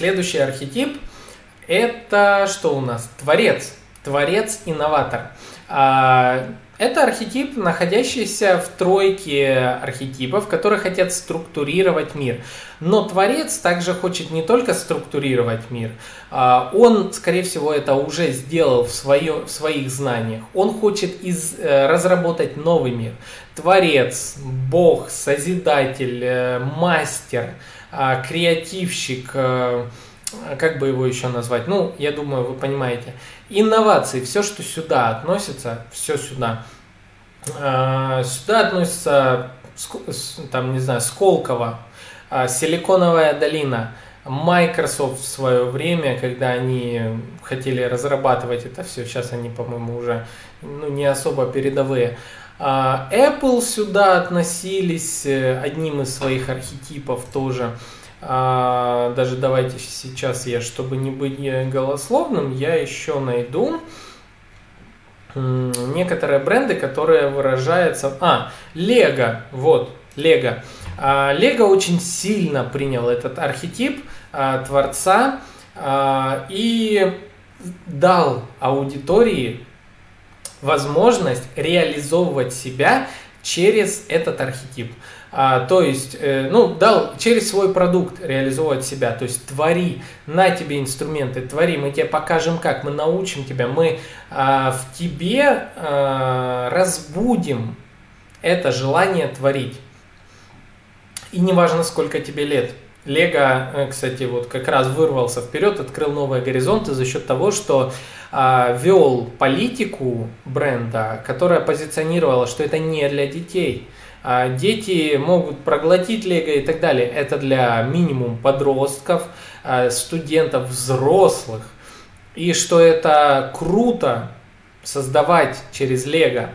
Следующий архетип – это что у нас? Творец. Творец-инноватор. А, это архетип, находящийся в тройке архетипов, которые хотят структурировать мир. Но Творец также хочет не только структурировать мир, а, он, скорее всего, это уже сделал в, свое, в своих знаниях. Он хочет из, э, разработать новый мир. Творец, Бог, Созидатель, э, Мастер – креативщик, э, как бы его еще назвать, ну, я думаю, вы понимаете. Инновации, все, что сюда относится, все сюда. А, сюда относится, там, не знаю, Сколково, а, Силиконовая долина, Microsoft в свое время, когда они хотели разрабатывать это все, сейчас они, по-моему, уже ну, не особо передовые. А, Apple сюда относились э, одним из своих архетипов тоже. А, даже давайте сейчас я, чтобы не быть голословным, я еще найду некоторые бренды, которые выражаются... А, Lego, вот, Lego. Lego очень сильно принял этот архетип а, творца и дал аудитории возможность реализовывать себя через этот архетип. А, то есть, э, ну, дал через свой продукт реализовывать себя. То есть, твори, на тебе инструменты, твори, мы тебе покажем как, мы научим тебя, мы а, в тебе а, разбудим это желание творить. И неважно, сколько тебе лет. Лего, э, кстати, вот как раз вырвался вперед, открыл новые горизонты за счет того, что вел политику бренда, которая позиционировала, что это не для детей. А, дети могут проглотить лего и так далее. Это для минимум подростков, а, студентов, взрослых. И что это круто создавать через лего,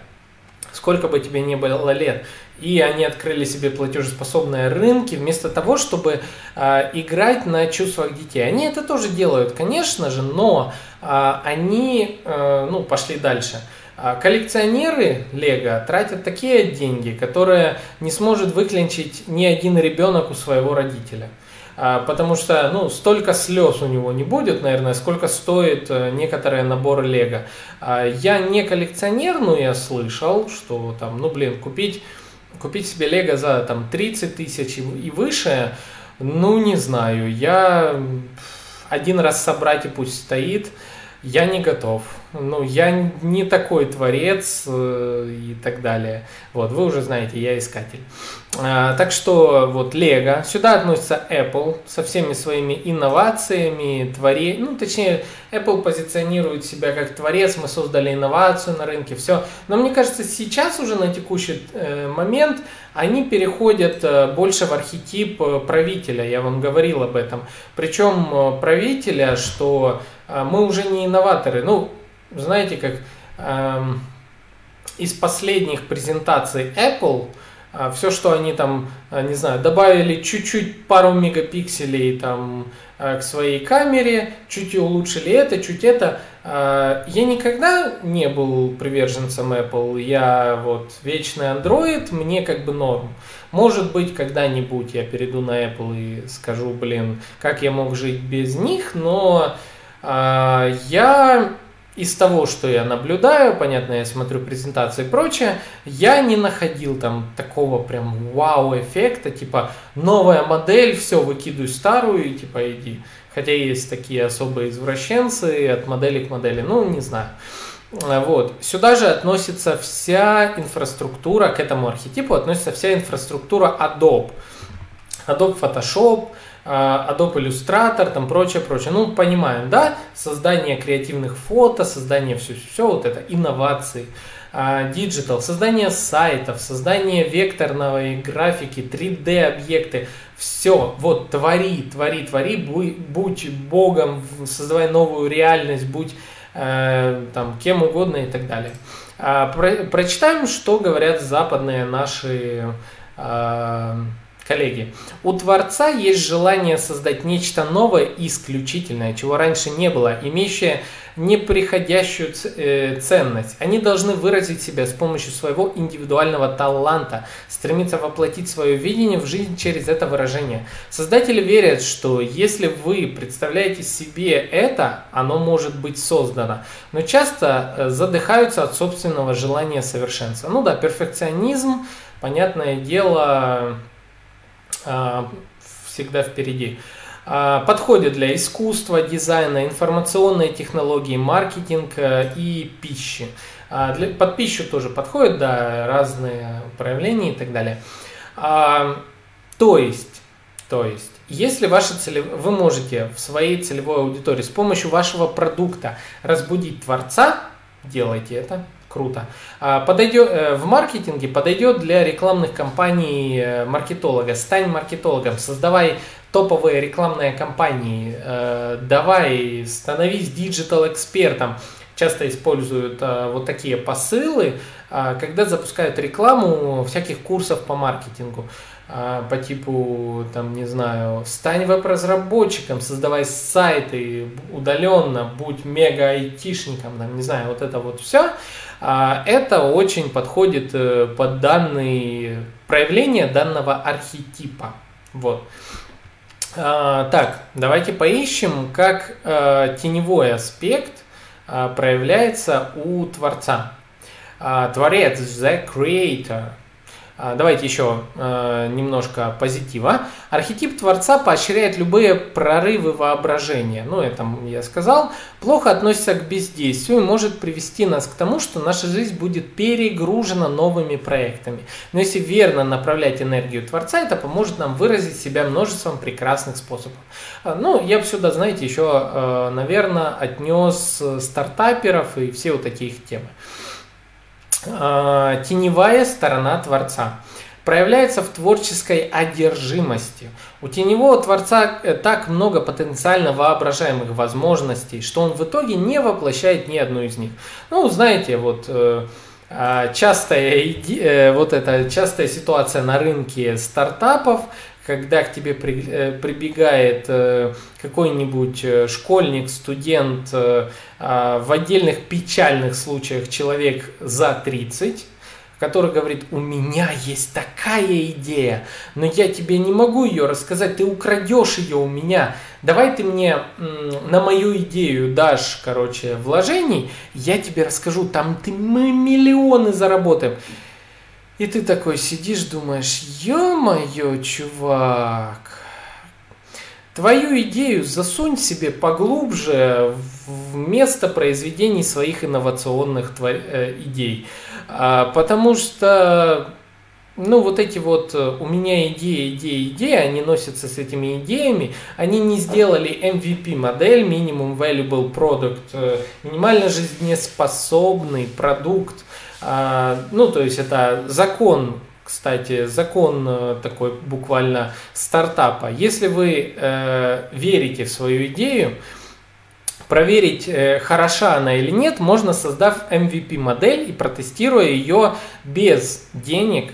сколько бы тебе ни было лет и они открыли себе платежеспособные рынки вместо того, чтобы э, играть на чувствах детей. Они это тоже делают, конечно же, но э, они э, ну, пошли дальше. А коллекционеры Лего тратят такие деньги, которые не сможет выклинчить ни один ребенок у своего родителя. Потому что, ну, столько слез у него не будет, наверное, сколько стоит э, некоторые наборы Лего. Я не коллекционер, но я слышал, что там, ну, блин, купить, купить себе Лего за там 30 тысяч и выше, ну, не знаю, я один раз собрать и пусть стоит, я не готов. Ну, я не такой творец э, и так далее. Вот, вы уже знаете, я искатель. А, так что вот Lego, сюда относится Apple со всеми своими инновациями, творе... ну, точнее, Apple позиционирует себя как творец, мы создали инновацию на рынке, все. Но мне кажется, сейчас уже на текущий э, момент они переходят э, больше в архетип э, правителя, я вам говорил об этом. Причем э, правителя, что мы уже не инноваторы, ну, знаете, как эм, из последних презентаций Apple, э, все, что они там, э, не знаю, добавили чуть-чуть пару мегапикселей там к своей камере, чуть улучшили это, чуть это. Я никогда не был приверженцем Apple, я вот вечный Android, мне как бы норм. Может быть, когда-нибудь я перейду на Apple и скажу, блин, как я мог жить без них, но я из того, что я наблюдаю, понятно, я смотрю презентации и прочее, я не находил там такого прям вау-эффекта, типа новая модель, все, выкидываю старую и типа иди. Хотя есть такие особые извращенцы от модели к модели, ну не знаю. Вот. Сюда же относится вся инфраструктура, к этому архетипу относится вся инфраструктура Adobe. Adobe Photoshop, а, Adobe Illustrator, там прочее, прочее. Ну, понимаем, да, создание креативных фото, создание все, все вот это, инновации, digital, создание сайтов, создание векторной графики, 3D объекты, все, вот твори, твори, твори, будь, будь богом, создавай новую реальность, будь э, там кем угодно и так далее. А, про, прочитаем, что говорят западные наши э, Коллеги, у Творца есть желание создать нечто новое и исключительное, чего раньше не было, имеющее неприходящую э, ценность. Они должны выразить себя с помощью своего индивидуального таланта, стремиться воплотить свое видение в жизнь через это выражение. Создатели верят, что если вы представляете себе это, оно может быть создано, но часто э, задыхаются от собственного желания совершенства. Ну да, перфекционизм, понятное дело, всегда впереди. А, подходит для искусства, дизайна, информационной технологии, маркетинг э, и пищи. А, для, под пищу тоже подходит, да, разные проявления и так далее. То есть, то есть, если ваша целев... вы можете в своей целевой аудитории с помощью вашего продукта разбудить творца, делайте это, Круто. А, подойдет, э, в маркетинге подойдет для рекламных кампаний э, маркетолога. Стань маркетологом, создавай топовые рекламные кампании, э, давай, становись диджитал-экспертом. Часто используют вот такие посылы, когда запускают рекламу всяких курсов по маркетингу по типу, там, не знаю, стань веб-разработчиком, создавай сайты удаленно, будь мега-айтишником, там, не знаю, вот это вот все. А, это очень подходит э, под данные проявления данного архетипа. Вот. А, так, давайте поищем, как э, теневой аспект проявляется у Творца. А, творец, the creator – а, давайте еще э, немножко позитива. Архетип Творца поощряет любые прорывы воображения. Ну, это я сказал. Плохо относится к бездействию и может привести нас к тому, что наша жизнь будет перегружена новыми проектами. Но если верно направлять энергию Творца, это поможет нам выразить себя множеством прекрасных способов. А, ну, я бы сюда, знаете, еще, э, наверное, отнес стартаперов и все вот такие темы. А, теневая сторона Творца проявляется в творческой одержимости. У теневого Творца э, так много потенциально воображаемых возможностей, что он в итоге не воплощает ни одну из них. Ну, знаете, вот э, частая, э, вот эта частая ситуация на рынке стартапов, когда к тебе при, э, прибегает э, какой-нибудь э, школьник, студент, э, в отдельных печальных случаях человек за 30, который говорит, у меня есть такая идея, но я тебе не могу ее рассказать, ты украдешь ее у меня, давай ты мне на мою идею дашь, короче, вложений, я тебе расскажу, там ты мы миллионы заработаем. И ты такой сидишь, думаешь, ё-моё, чувак, твою идею засунь себе поглубже в место произведений своих инновационных э, идей. А, потому что, ну, вот эти вот э, у меня идеи, идеи, идеи, они носятся с этими идеями, они не сделали MVP модель, Minimum Valuable Product, э, минимально жизнеспособный продукт, ну, то есть это закон, кстати, закон э, такой буквально стартапа. Если вы э, верите в свою идею, проверить, э, хороша она или нет, можно создав MVP-модель и протестируя ее без денег,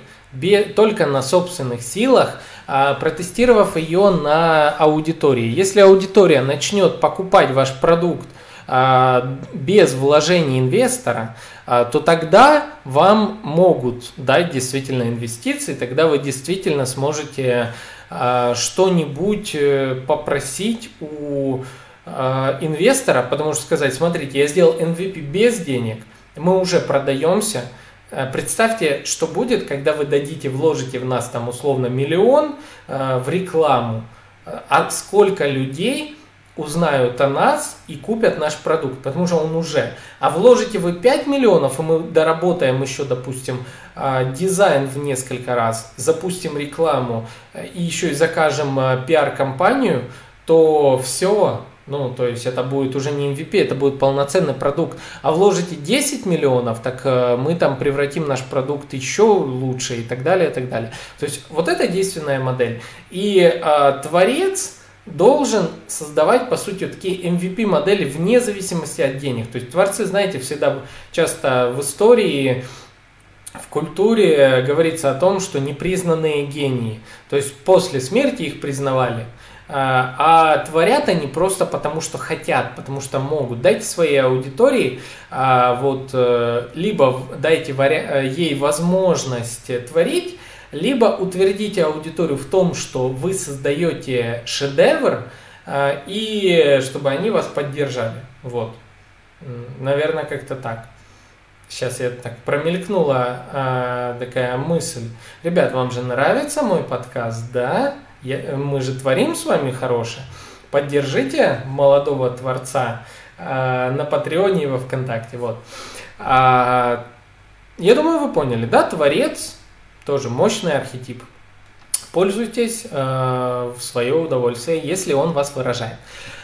только на собственных силах, э, протестировав ее на аудитории. Если аудитория начнет покупать ваш продукт без вложений инвестора, а, то тогда вам могут дать действительно инвестиции, тогда вы действительно сможете а, что-нибудь э, попросить у а, инвестора, потому что сказать, смотрите, я сделал MVP без денег, мы уже продаемся, Представьте, что будет, когда вы дадите, вложите в нас там условно миллион в рекламу, а сколько людей узнают о нас и купят наш продукт, потому что он уже. А вложите вы 5 миллионов, и мы доработаем еще, допустим, а, дизайн в несколько раз, запустим рекламу э, и еще и закажем а, пиар-компанию, то все, ну, то есть это будет уже не MVP, это будет полноценный продукт. А вложите 10 миллионов, так э, мы там превратим наш продукт еще лучше и так далее, и так далее. То есть вот это действенная модель. И э, творец, должен создавать, по сути, такие MVP-модели вне зависимости от денег. То есть творцы, знаете, всегда часто в истории, в культуре говорится о том, что непризнанные гении. То есть после смерти их признавали. А, а творят они просто потому, что хотят, потому что могут. Дайте своей аудитории, а, вот, э, либо дайте э, ей возможность творить, либо утвердите аудиторию в том, что вы создаете шедевр, а, и чтобы они вас поддержали. Вот. Наверное, как-то так. Сейчас я так промелькнула а, такая мысль. Ребят, вам же нравится мой подкаст, да? Я, мы же творим с вами хорошее. Поддержите молодого творца а, на Патреоне и во Вконтакте. Вот. А, я думаю, вы поняли, да? Творец тоже мощный архетип. Пользуйтесь э, в свое удовольствие, если он вас выражает.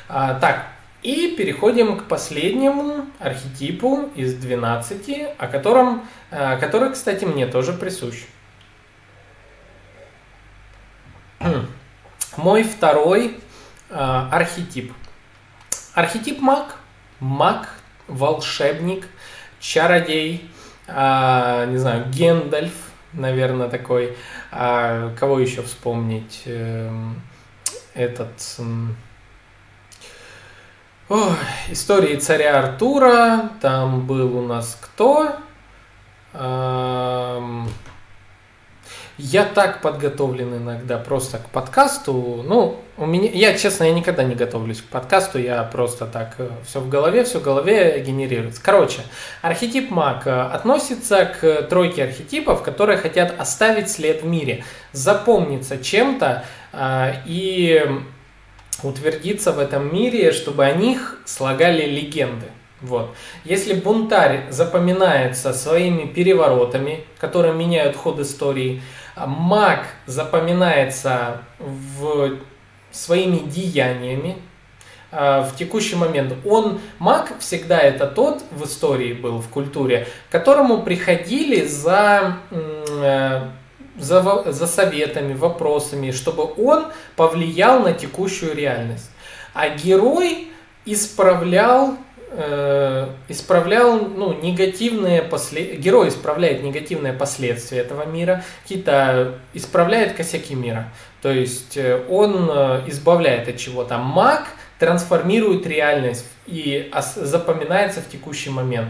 А, так, и переходим к последнему архетипу из 12, о котором, э, который, кстати, мне тоже присущ. Мой второй э, архетип. Архетип маг. Маг, волшебник, чародей, не знаю, Гендальф, наверное, такой. А кого еще вспомнить? Эм, этот... Ой, истории царя Артура. Там был у нас кто? Эм, я так подготовлен иногда просто к подкасту. Ну, у меня, я, честно, я никогда не готовлюсь к подкасту, я просто так э, все в голове, все в голове генерируется. Короче, архетип маг э, относится к тройке архетипов, которые хотят оставить след в мире, запомниться чем-то э, и утвердиться в этом мире, чтобы о них слагали легенды. Вот. Если бунтарь запоминается своими переворотами, которые меняют ход истории, маг запоминается в своими деяниями, а, в текущий момент. Он, маг всегда это тот в истории был, в культуре, которому приходили за, э, за, за советами, вопросами, чтобы он повлиял на текущую реальность. А герой исправлял э, исправлял ну, негативные последствия, герой исправляет негативные последствия этого мира, Кита исправляет косяки мира. То есть э, он э, избавляет от чего-то. Маг трансформирует реальность и запоминается в текущий момент.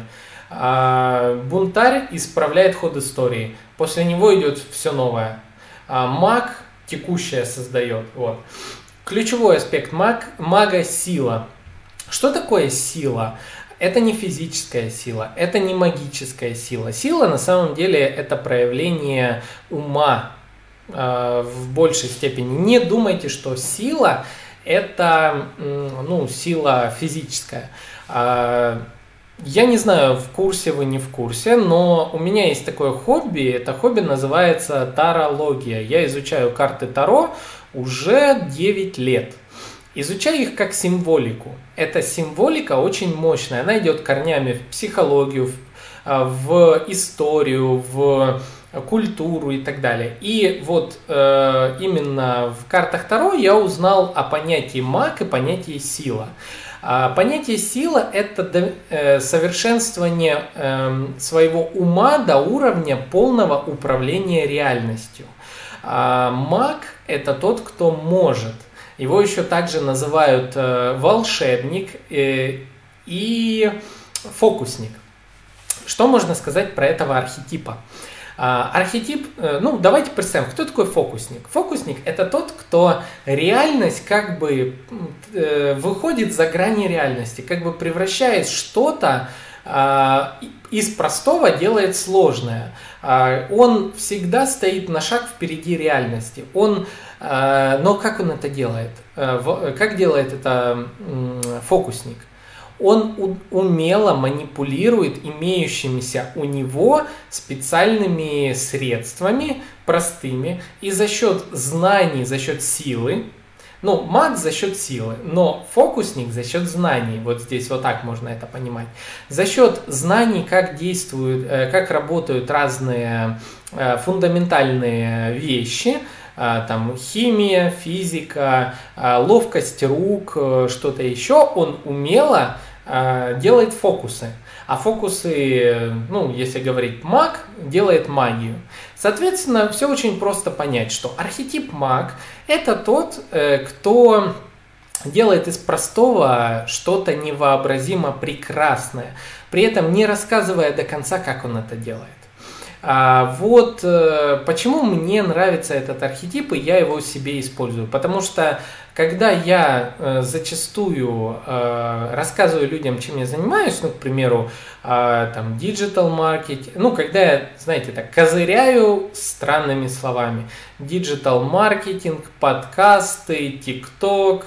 А бунтарь исправляет ход истории. После него идет все новое. А маг текущее создает. Вот. Ключевой аспект маг, мага – сила. Что такое сила? Это не физическая сила, это не магическая сила. Сила на самом деле это проявление ума э, в большей степени. Не думайте, что сила это ну, сила физическая. А, я не знаю, в курсе вы, не в курсе, но у меня есть такое хобби. Это хобби называется тарология. Я изучаю карты Таро уже 9 лет. Изучаю их как символику. Эта символика очень мощная. Она идет корнями в психологию, в, а, в историю, в культуру и так далее. И вот э, именно в картах Таро я узнал о понятии маг и понятии сила. А понятие сила – это э, совершенствование э, своего ума до уровня полного управления реальностью. А маг – это тот, кто может. Его еще также называют э, волшебник э, и фокусник. Что можно сказать про этого архетипа? А, архетип, э, ну давайте представим, кто такой фокусник? Фокусник это тот, кто реальность как бы выходит за грани реальности, как бы превращает что-то а, из простого делает сложное. А, он всегда стоит на шаг впереди реальности. Он, но как он это делает? Э, как делает это фокусник? он умело манипулирует имеющимися у него специальными средствами, простыми, и за счет знаний, за счет силы, ну, маг за счет силы, но фокусник за счет знаний. Вот здесь вот так можно это понимать. За счет знаний, как действуют, э, как работают разные э, фундаментальные вещи, э, там химия, физика, ловкость рук, что-то еще, он умело делает фокусы. А фокусы, ну, если говорить маг, делает магию. Соответственно, все очень просто понять, что архетип маг – это тот, э, кто делает из простого что-то невообразимо прекрасное, при этом не рассказывая до конца, как он это делает. А вот э, почему мне нравится этот архетип, и я его себе использую. Потому что когда я э, зачастую э, рассказываю людям, чем я занимаюсь, ну, к примеру, там, диджитал маркетинг, ну, когда я, знаете, так, козыряю странными словами. Диджитал маркетинг, подкасты, TikTok,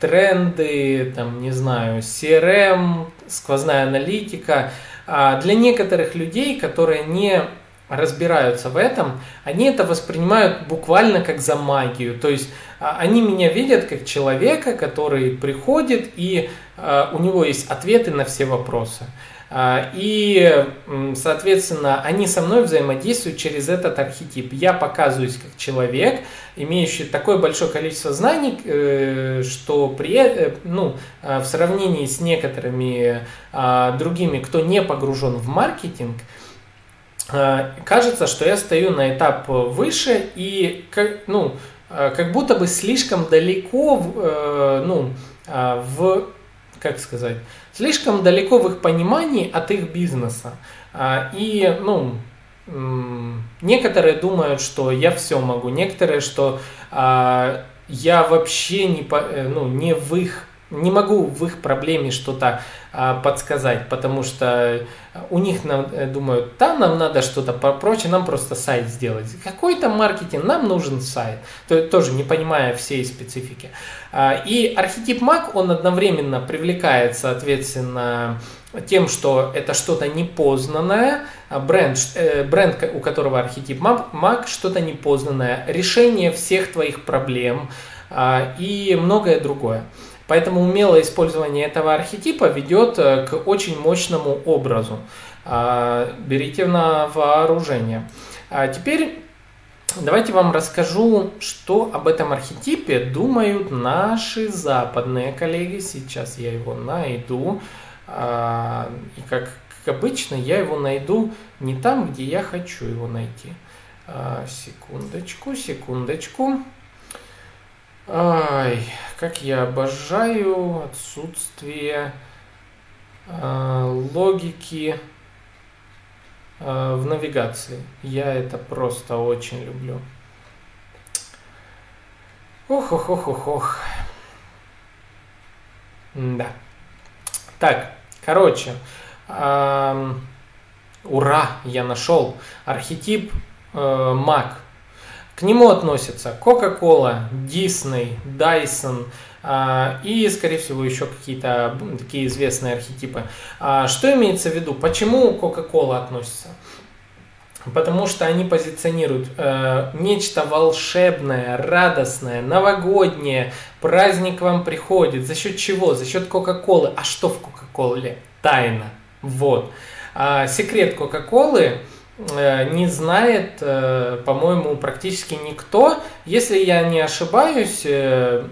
тренды, там, не знаю, CRM, сквозная аналитика. А для некоторых людей, которые не разбираются в этом, они это воспринимают буквально как за магию. То есть а, они меня видят как человека, который приходит и а, у него есть ответы на все вопросы. А, и, соответственно, они со мной взаимодействуют через этот архетип. Я показываюсь как человек, имеющий такое большое количество знаний, э, что при, э, ну, в сравнении с некоторыми другими, кто не погружен в маркетинг, кажется, что я стою на этап выше и ну, э, как будто бы слишком далеко э, ну, в, как сказать, слишком далеко в их понимании от их бизнеса. И, ну, некоторые думают, что я все могу, некоторые, что я вообще не, ну, не в их не могу в их проблеме что-то а, подсказать, потому что у них нам, э, думают, там нам надо что-то попрочее, нам просто сайт сделать. Какой-то маркетинг, нам нужен сайт, то, тоже не понимая всей специфики. А, и архетип маг, он одновременно привлекает, соответственно, тем, что это что-то непознанное, а бренд, э, бренд, у которого архетип маг что-то непознанное, решение всех твоих проблем а, и многое другое. Поэтому умелое использование этого архетипа ведет э, к очень мощному образу. А, берите на вооружение. А теперь давайте вам расскажу, что об этом архетипе думают наши западные коллеги. Сейчас я его найду. А, и как, как обычно, я его найду не там, где я хочу его найти. А, секундочку, секундочку. Ай, как я обожаю отсутствие а, логики а, в навигации. Я это просто очень люблю. Ох, ох, ох, ох, ох. Да. Так, короче, эм, ура, я нашел архетип э, Мак. К нему относятся Coca-Cola, Disney, Dyson э, и, скорее всего, еще какие-то такие известные архетипы. А что имеется в виду? Почему Coca-Cola относится? Потому что они позиционируют э, нечто волшебное, радостное, новогоднее. Праздник вам приходит. За счет чего? За счет Кока-Колы. А что в Кока-Коле? Тайна. Вот. А, секрет Кока-Колы э, не знает, э, по-моему, практически никто. Если я не ошибаюсь, э,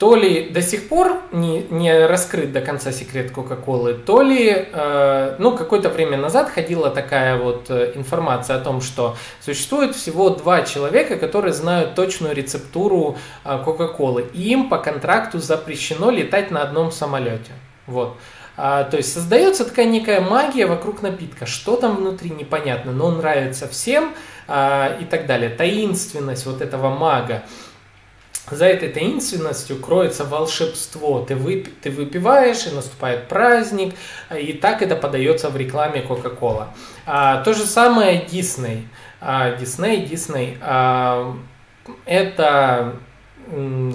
то ли до сих пор не, не раскрыт до конца секрет Кока-Колы, то ли, э, ну, какое-то время назад ходила такая вот э, информация о том, что существует всего два человека, которые знают точную рецептуру э, Кока-Колы, и им по контракту запрещено летать на одном самолете. Вот. А, то есть создается такая некая магия вокруг напитка. Что там внутри непонятно, но он нравится всем а, и так далее. Таинственность вот этого мага за этой таинственностью кроется волшебство. Ты, вып... ты выпиваешь, и наступает праздник, и так это подается в рекламе Coca-Cola. А, то же самое Disney. А, Disney, Disney. А, это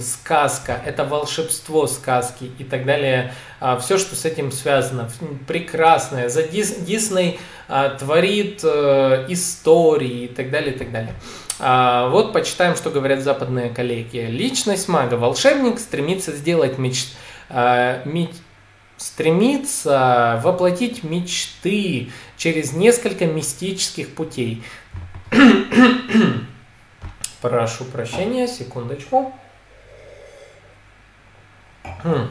сказка, это волшебство сказки и так далее. А, все, что с этим связано, прекрасное. За Дисней а, творит а, истории и так далее, и так далее. А, вот почитаем, что говорят западные коллеги. Личность мага. Волшебник стремится сделать меч... меч... стремится воплотить мечты через несколько мистических путей. Прошу прощения, секундочку. Хм.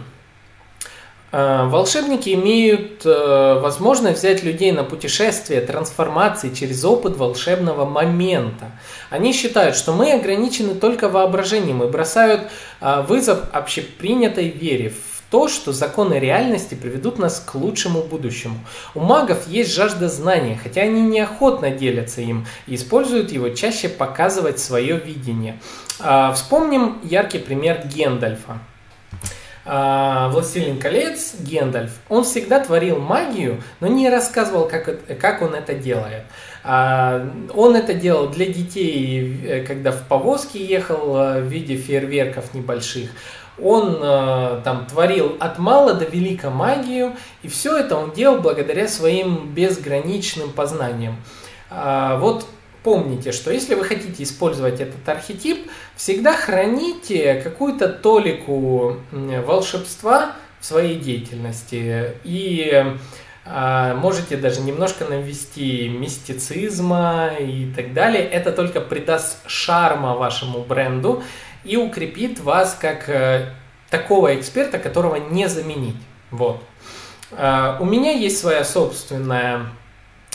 А, волшебники имеют э, возможность взять людей на путешествие, трансформации через опыт волшебного момента. Они считают, что мы ограничены только воображением и бросают а, вызов общепринятой вере в то, что законы реальности приведут нас к лучшему будущему. У магов есть жажда знания, хотя они неохотно делятся им и используют его чаще показывать свое видение. Вспомним яркий пример Гендальфа. А, «Властелин колец» Гендальф, он всегда творил магию, но не рассказывал, как, как он это делает. А, он это делал для детей, э, когда в повозке ехал э, в виде фейерверков небольших. Он э, там творил от мала до велика магию, и все это он делал благодаря своим безграничным познаниям. А, вот помните, что если вы хотите использовать этот архетип, всегда храните какую-то толику волшебства в своей деятельности и а, можете даже немножко навести мистицизма и так далее. Это только придаст шарма вашему бренду и укрепит вас как э, такого эксперта, которого не заменить. Вот. А, у меня есть своя собственная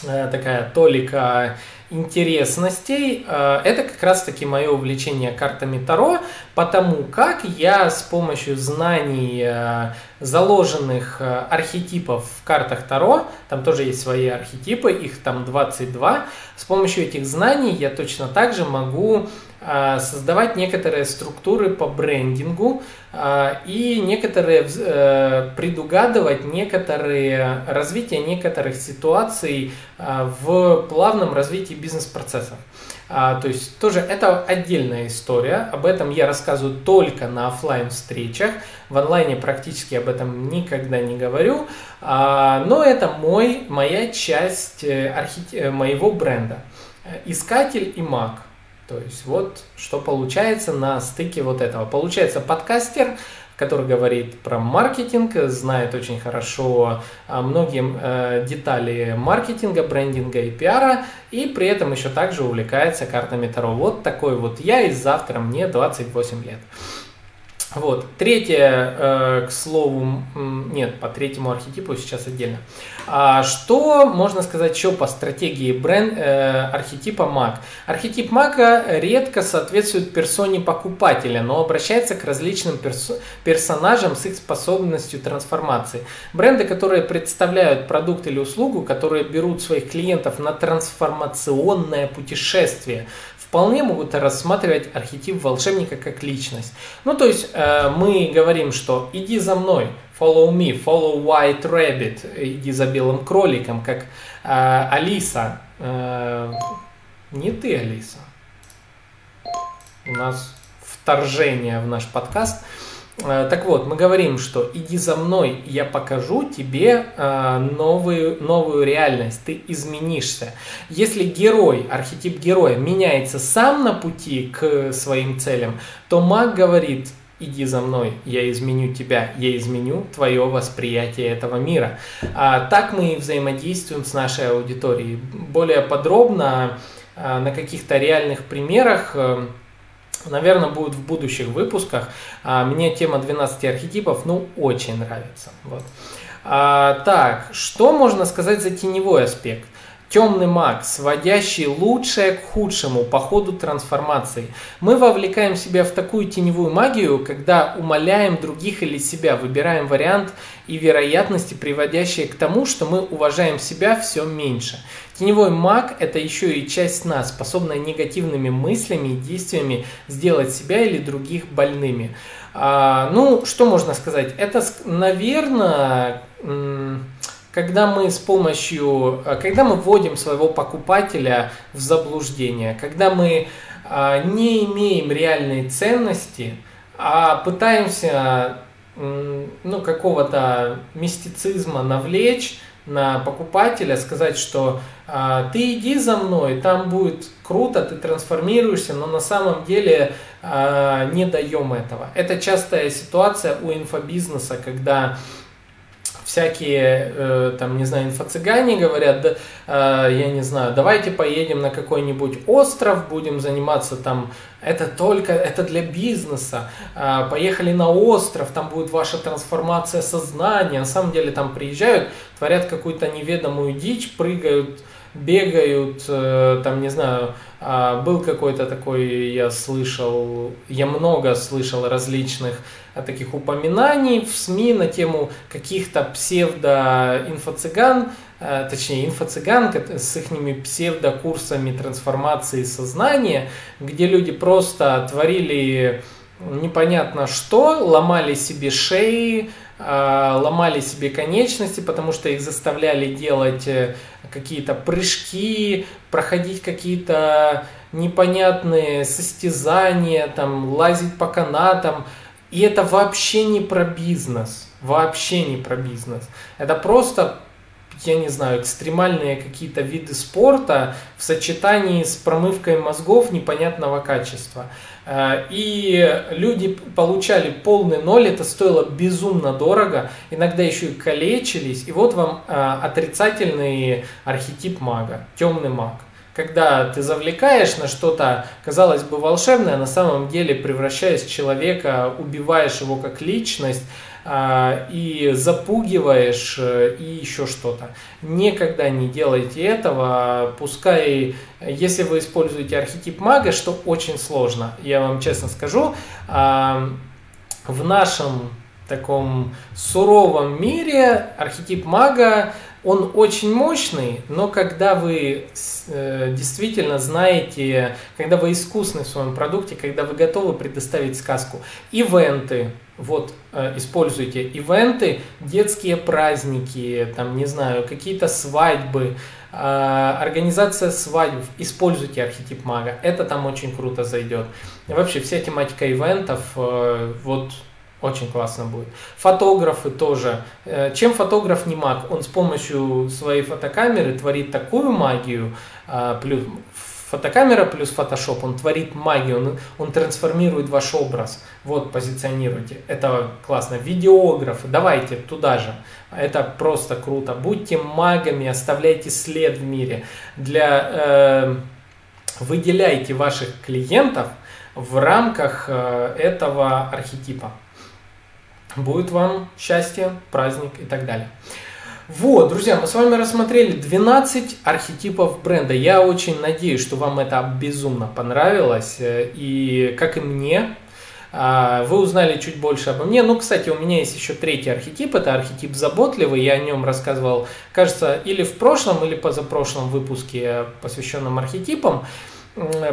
э, такая толика интересностей. Э, это как раз-таки мое увлечение картами Таро, потому как я с помощью знаний э, заложенных э, архетипов в картах Таро, там тоже есть свои архетипы, их там 22, с помощью этих знаний я точно так же могу создавать некоторые структуры по брендингу и некоторые э, предугадывать некоторые развитие некоторых ситуаций а, в плавном развитии бизнес-процессов. То есть тоже это отдельная история. Об этом я рассказываю только на офлайн встречах. В онлайне практически об этом никогда не говорю. Но это мой, моя часть э, архит... Э, моего бренда. Искатель и маг. То есть вот что получается на стыке вот этого. Получается подкастер, который говорит про маркетинг, знает очень хорошо а, многие э, детали маркетинга, брендинга и пиара, и при этом еще также увлекается картами Таро. Вот такой вот я, и завтра мне 28 лет. Вот. Третье, э, к слову, нет, по третьему архетипу сейчас отдельно. А что можно сказать еще по стратегии бренд э, архетипа маг? Архетип мага редко соответствует персоне покупателя, но обращается к различным перс- персонажам с их способностью трансформации. Бренды, которые представляют продукт или услугу, которые берут своих клиентов на трансформационное путешествие, вполне могут рассматривать архетип волшебника как личность. Ну, то есть э, мы говорим, что иди за мной, follow me, follow white rabbit, иди за белым кроликом, как э, Алиса. Э, не ты, Алиса. У нас вторжение в наш подкаст. Э, так вот, мы говорим, что иди за мной, я покажу тебе э, новую, новую реальность, ты изменишься. Если герой, архетип героя меняется сам на пути к своим целям, то маг говорит, иди за мной, я изменю тебя, я изменю твое восприятие этого мира. А так мы взаимодействуем с нашей аудиторией. Более подробно э, на каких-то реальных примерах наверное, будет в будущих выпусках. А, мне тема 12 архетипов, ну, очень нравится. Вот. А, так, что можно сказать за теневой аспект? Темный маг, сводящий лучшее к худшему по ходу трансформации. Мы вовлекаем себя в такую теневую магию, когда умоляем других или себя, выбираем вариант и вероятности, приводящие к тому, что мы уважаем себя все меньше. Теневой маг – это еще и часть нас, способная негативными мыслями и действиями сделать себя или других больными. А, ну, что можно сказать? Это, наверное, когда мы с помощью, когда мы вводим своего покупателя в заблуждение, когда мы а, не имеем реальной ценности, а пытаемся ну, какого-то мистицизма навлечь, на покупателя, сказать, что а, ты иди за мной, там будет круто, ты трансформируешься, но на самом деле а, не даем этого. Это частая ситуация у инфобизнеса, когда всякие, э, там, не знаю, инфо-цыгане говорят, да, э, я не знаю, давайте поедем на какой-нибудь остров, будем заниматься там, это только, это для бизнеса, э, поехали на остров, там будет ваша трансформация сознания, на самом деле там приезжают, творят какую-то неведомую дичь, прыгают, бегают, э, там, не знаю, а, был какой-то такой, я слышал, я много слышал различных а, таких упоминаний в СМИ на тему каких-то псевдо-инфо-цыган, а, точнее инфо-цыган с их псевдокурсами трансформации сознания, где люди просто творили непонятно что, ломали себе шеи, ломали себе конечности, потому что их заставляли делать э, какие-то прыжки, проходить какие-то непонятные состязания, там, лазить по канатам. И это вообще не про бизнес. Вообще не про бизнес. Это просто я не знаю, экстремальные какие-то виды спорта в сочетании с промывкой мозгов непонятного качества. Э, и люди получали полный ноль, это стоило безумно дорого, иногда еще и калечились. И вот вам э, отрицательный архетип мага, темный маг когда ты завлекаешь на что-то, казалось бы, волшебное, на самом деле превращаясь в человека, убиваешь его как личность, а, и запугиваешь э, и еще что-то. Никогда не делайте этого, пускай, если вы используете архетип мага, что очень сложно, я вам честно скажу, а, в нашем таком суровом мире архетип мага он очень мощный, но когда вы э, действительно знаете, когда вы искусны в своем продукте, когда вы готовы предоставить сказку, ивенты, вот э, используйте ивенты, детские праздники, там, не знаю, какие-то свадьбы, э, организация свадьб, используйте архетип мага, это там очень круто зайдет. И вообще вся тематика ивентов, э, вот очень классно будет. Фотографы тоже. Э, чем фотограф не маг? Он с помощью своей фотокамеры творит такую магию, а, плюс фотокамера плюс фотошоп, он творит магию, он, он трансформирует ваш образ. Вот, позиционируйте. Это классно. Видеографы, давайте туда же. Это просто круто. Будьте магами, оставляйте след в мире. Для, э, выделяйте ваших клиентов – в рамках э, этого архетипа. Будет вам счастье, праздник и так далее. Вот, друзья, мы с вами рассмотрели 12 архетипов бренда. Я очень надеюсь, что вам это безумно понравилось. Э, и как и мне, а, вы узнали чуть больше обо мне. Ну, кстати, у меня есть еще третий архетип. Это архетип заботливый. Я о нем рассказывал, кажется, или в прошлом, или позапрошлом выпуске, посвященном архетипам.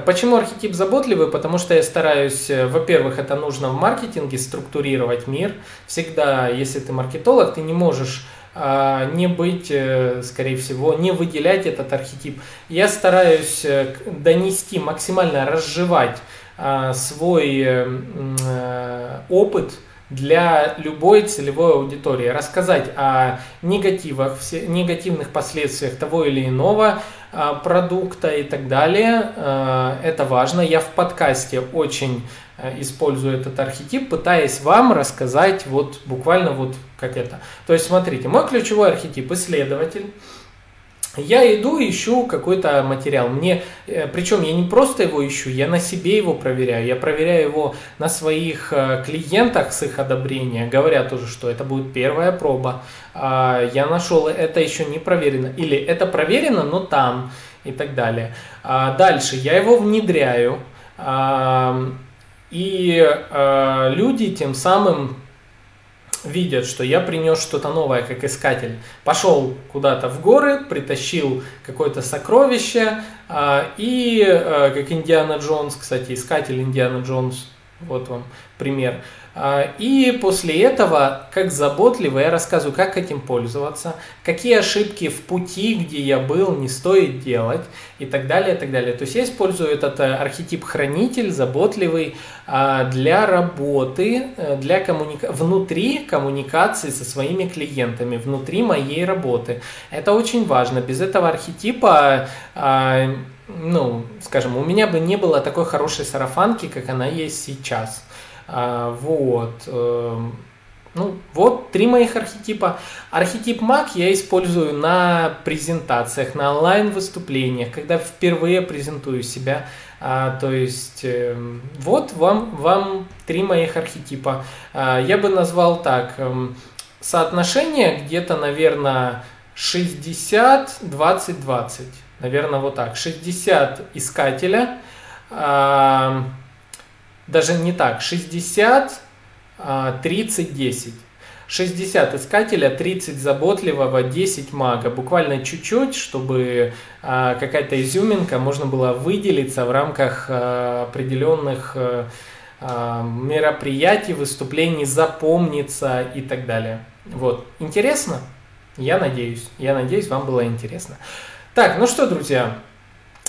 Почему архетип заботливый? Потому что я стараюсь, э, во-первых, это нужно в маркетинге структурировать мир. Всегда, если ты маркетолог, ты не можешь а, не быть, э, скорее всего, не выделять этот архетип. Я стараюсь э, донести, максимально разжевать а, свой опыт для любой целевой аудитории, рассказать о негативах, негативных последствиях того или иного продукта и так далее. А, это важно. Я в подкасте очень а, использую этот архетип, пытаясь вам рассказать вот буквально вот как это. То есть смотрите, мой ключевой архетип исследователь, я иду ищу какой-то материал. Мне, э, причем я не просто его ищу, я на себе его проверяю. Я проверяю его на своих э, клиентах с их одобрения. Говорят тоже, что это будет первая проба. А, я нашел, это еще не проверено. Или это проверено, но там и так далее. А, дальше я его внедряю. И э, люди тем самым видят, что я принес что-то новое, как искатель. Пошел куда-то в горы, притащил какое-то сокровище, а, и а, как Индиана Джонс, кстати, искатель Индиана Джонс, вот вам пример. А, и после этого, как заботливо, я рассказываю, как этим пользоваться, какие ошибки в пути, где я был, не стоит делать и так далее, и так далее. То есть я использую этот э, архетип хранитель, заботливый а, для работы, э, для коммуника... внутри коммуникации со своими клиентами, внутри моей работы. Это очень важно. Без этого архетипа а, ну, скажем, у меня бы не было такой хорошей сарафанки, как она есть сейчас. А, вот. Эм, ну, вот три моих архетипа. Архетип маг я использую на презентациях, на онлайн-выступлениях, когда впервые презентую себя. А, то есть, э, вот вам, вам три моих архетипа. А, я бы назвал так. Э, соотношение где-то, наверное, 60, 20, 20. Наверное, вот так. 60 искателя, э, даже не так, 60, 30, 10. 60 искателя, 30 заботливого, 10 мага. Буквально чуть-чуть, чтобы а, какая-то изюминка можно было выделиться в рамках а, определенных а, мероприятий, выступлений, запомниться и так далее. Вот. Интересно? Я надеюсь. Я надеюсь, вам было интересно. Так, ну что, друзья,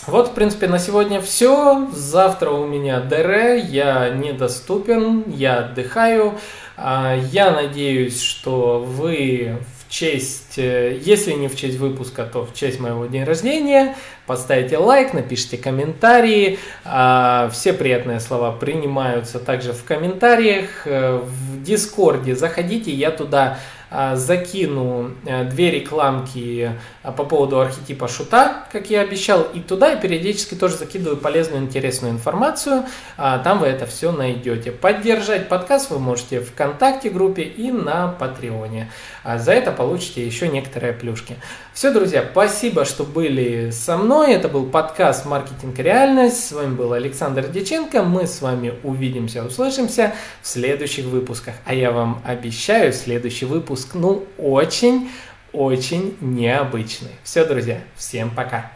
вот, в принципе, на сегодня все. Завтра у меня ДР, я недоступен, я отдыхаю. А, я надеюсь, что вы в честь, э, если не в честь выпуска, то в честь моего дня рождения, поставите лайк, напишите комментарии. А, все приятные слова принимаются также в комментариях. Э, в Дискорде заходите, я туда закину э, две рекламки а, по поводу архетипа шута, как я обещал, и туда я периодически тоже закидываю полезную, интересную информацию. А, там вы это все найдете. Поддержать подкаст вы можете в ВКонтакте группе и на Патреоне. За это получите еще некоторые плюшки. Все, друзья, спасибо, что были со мной. Это был подкаст «Маркетинг. Реальность». С вами был Александр Деченко. Мы с вами увидимся, услышимся в следующих выпусках. А я вам обещаю следующий выпуск выпуск, ну, очень-очень необычный. Все, друзья, всем пока.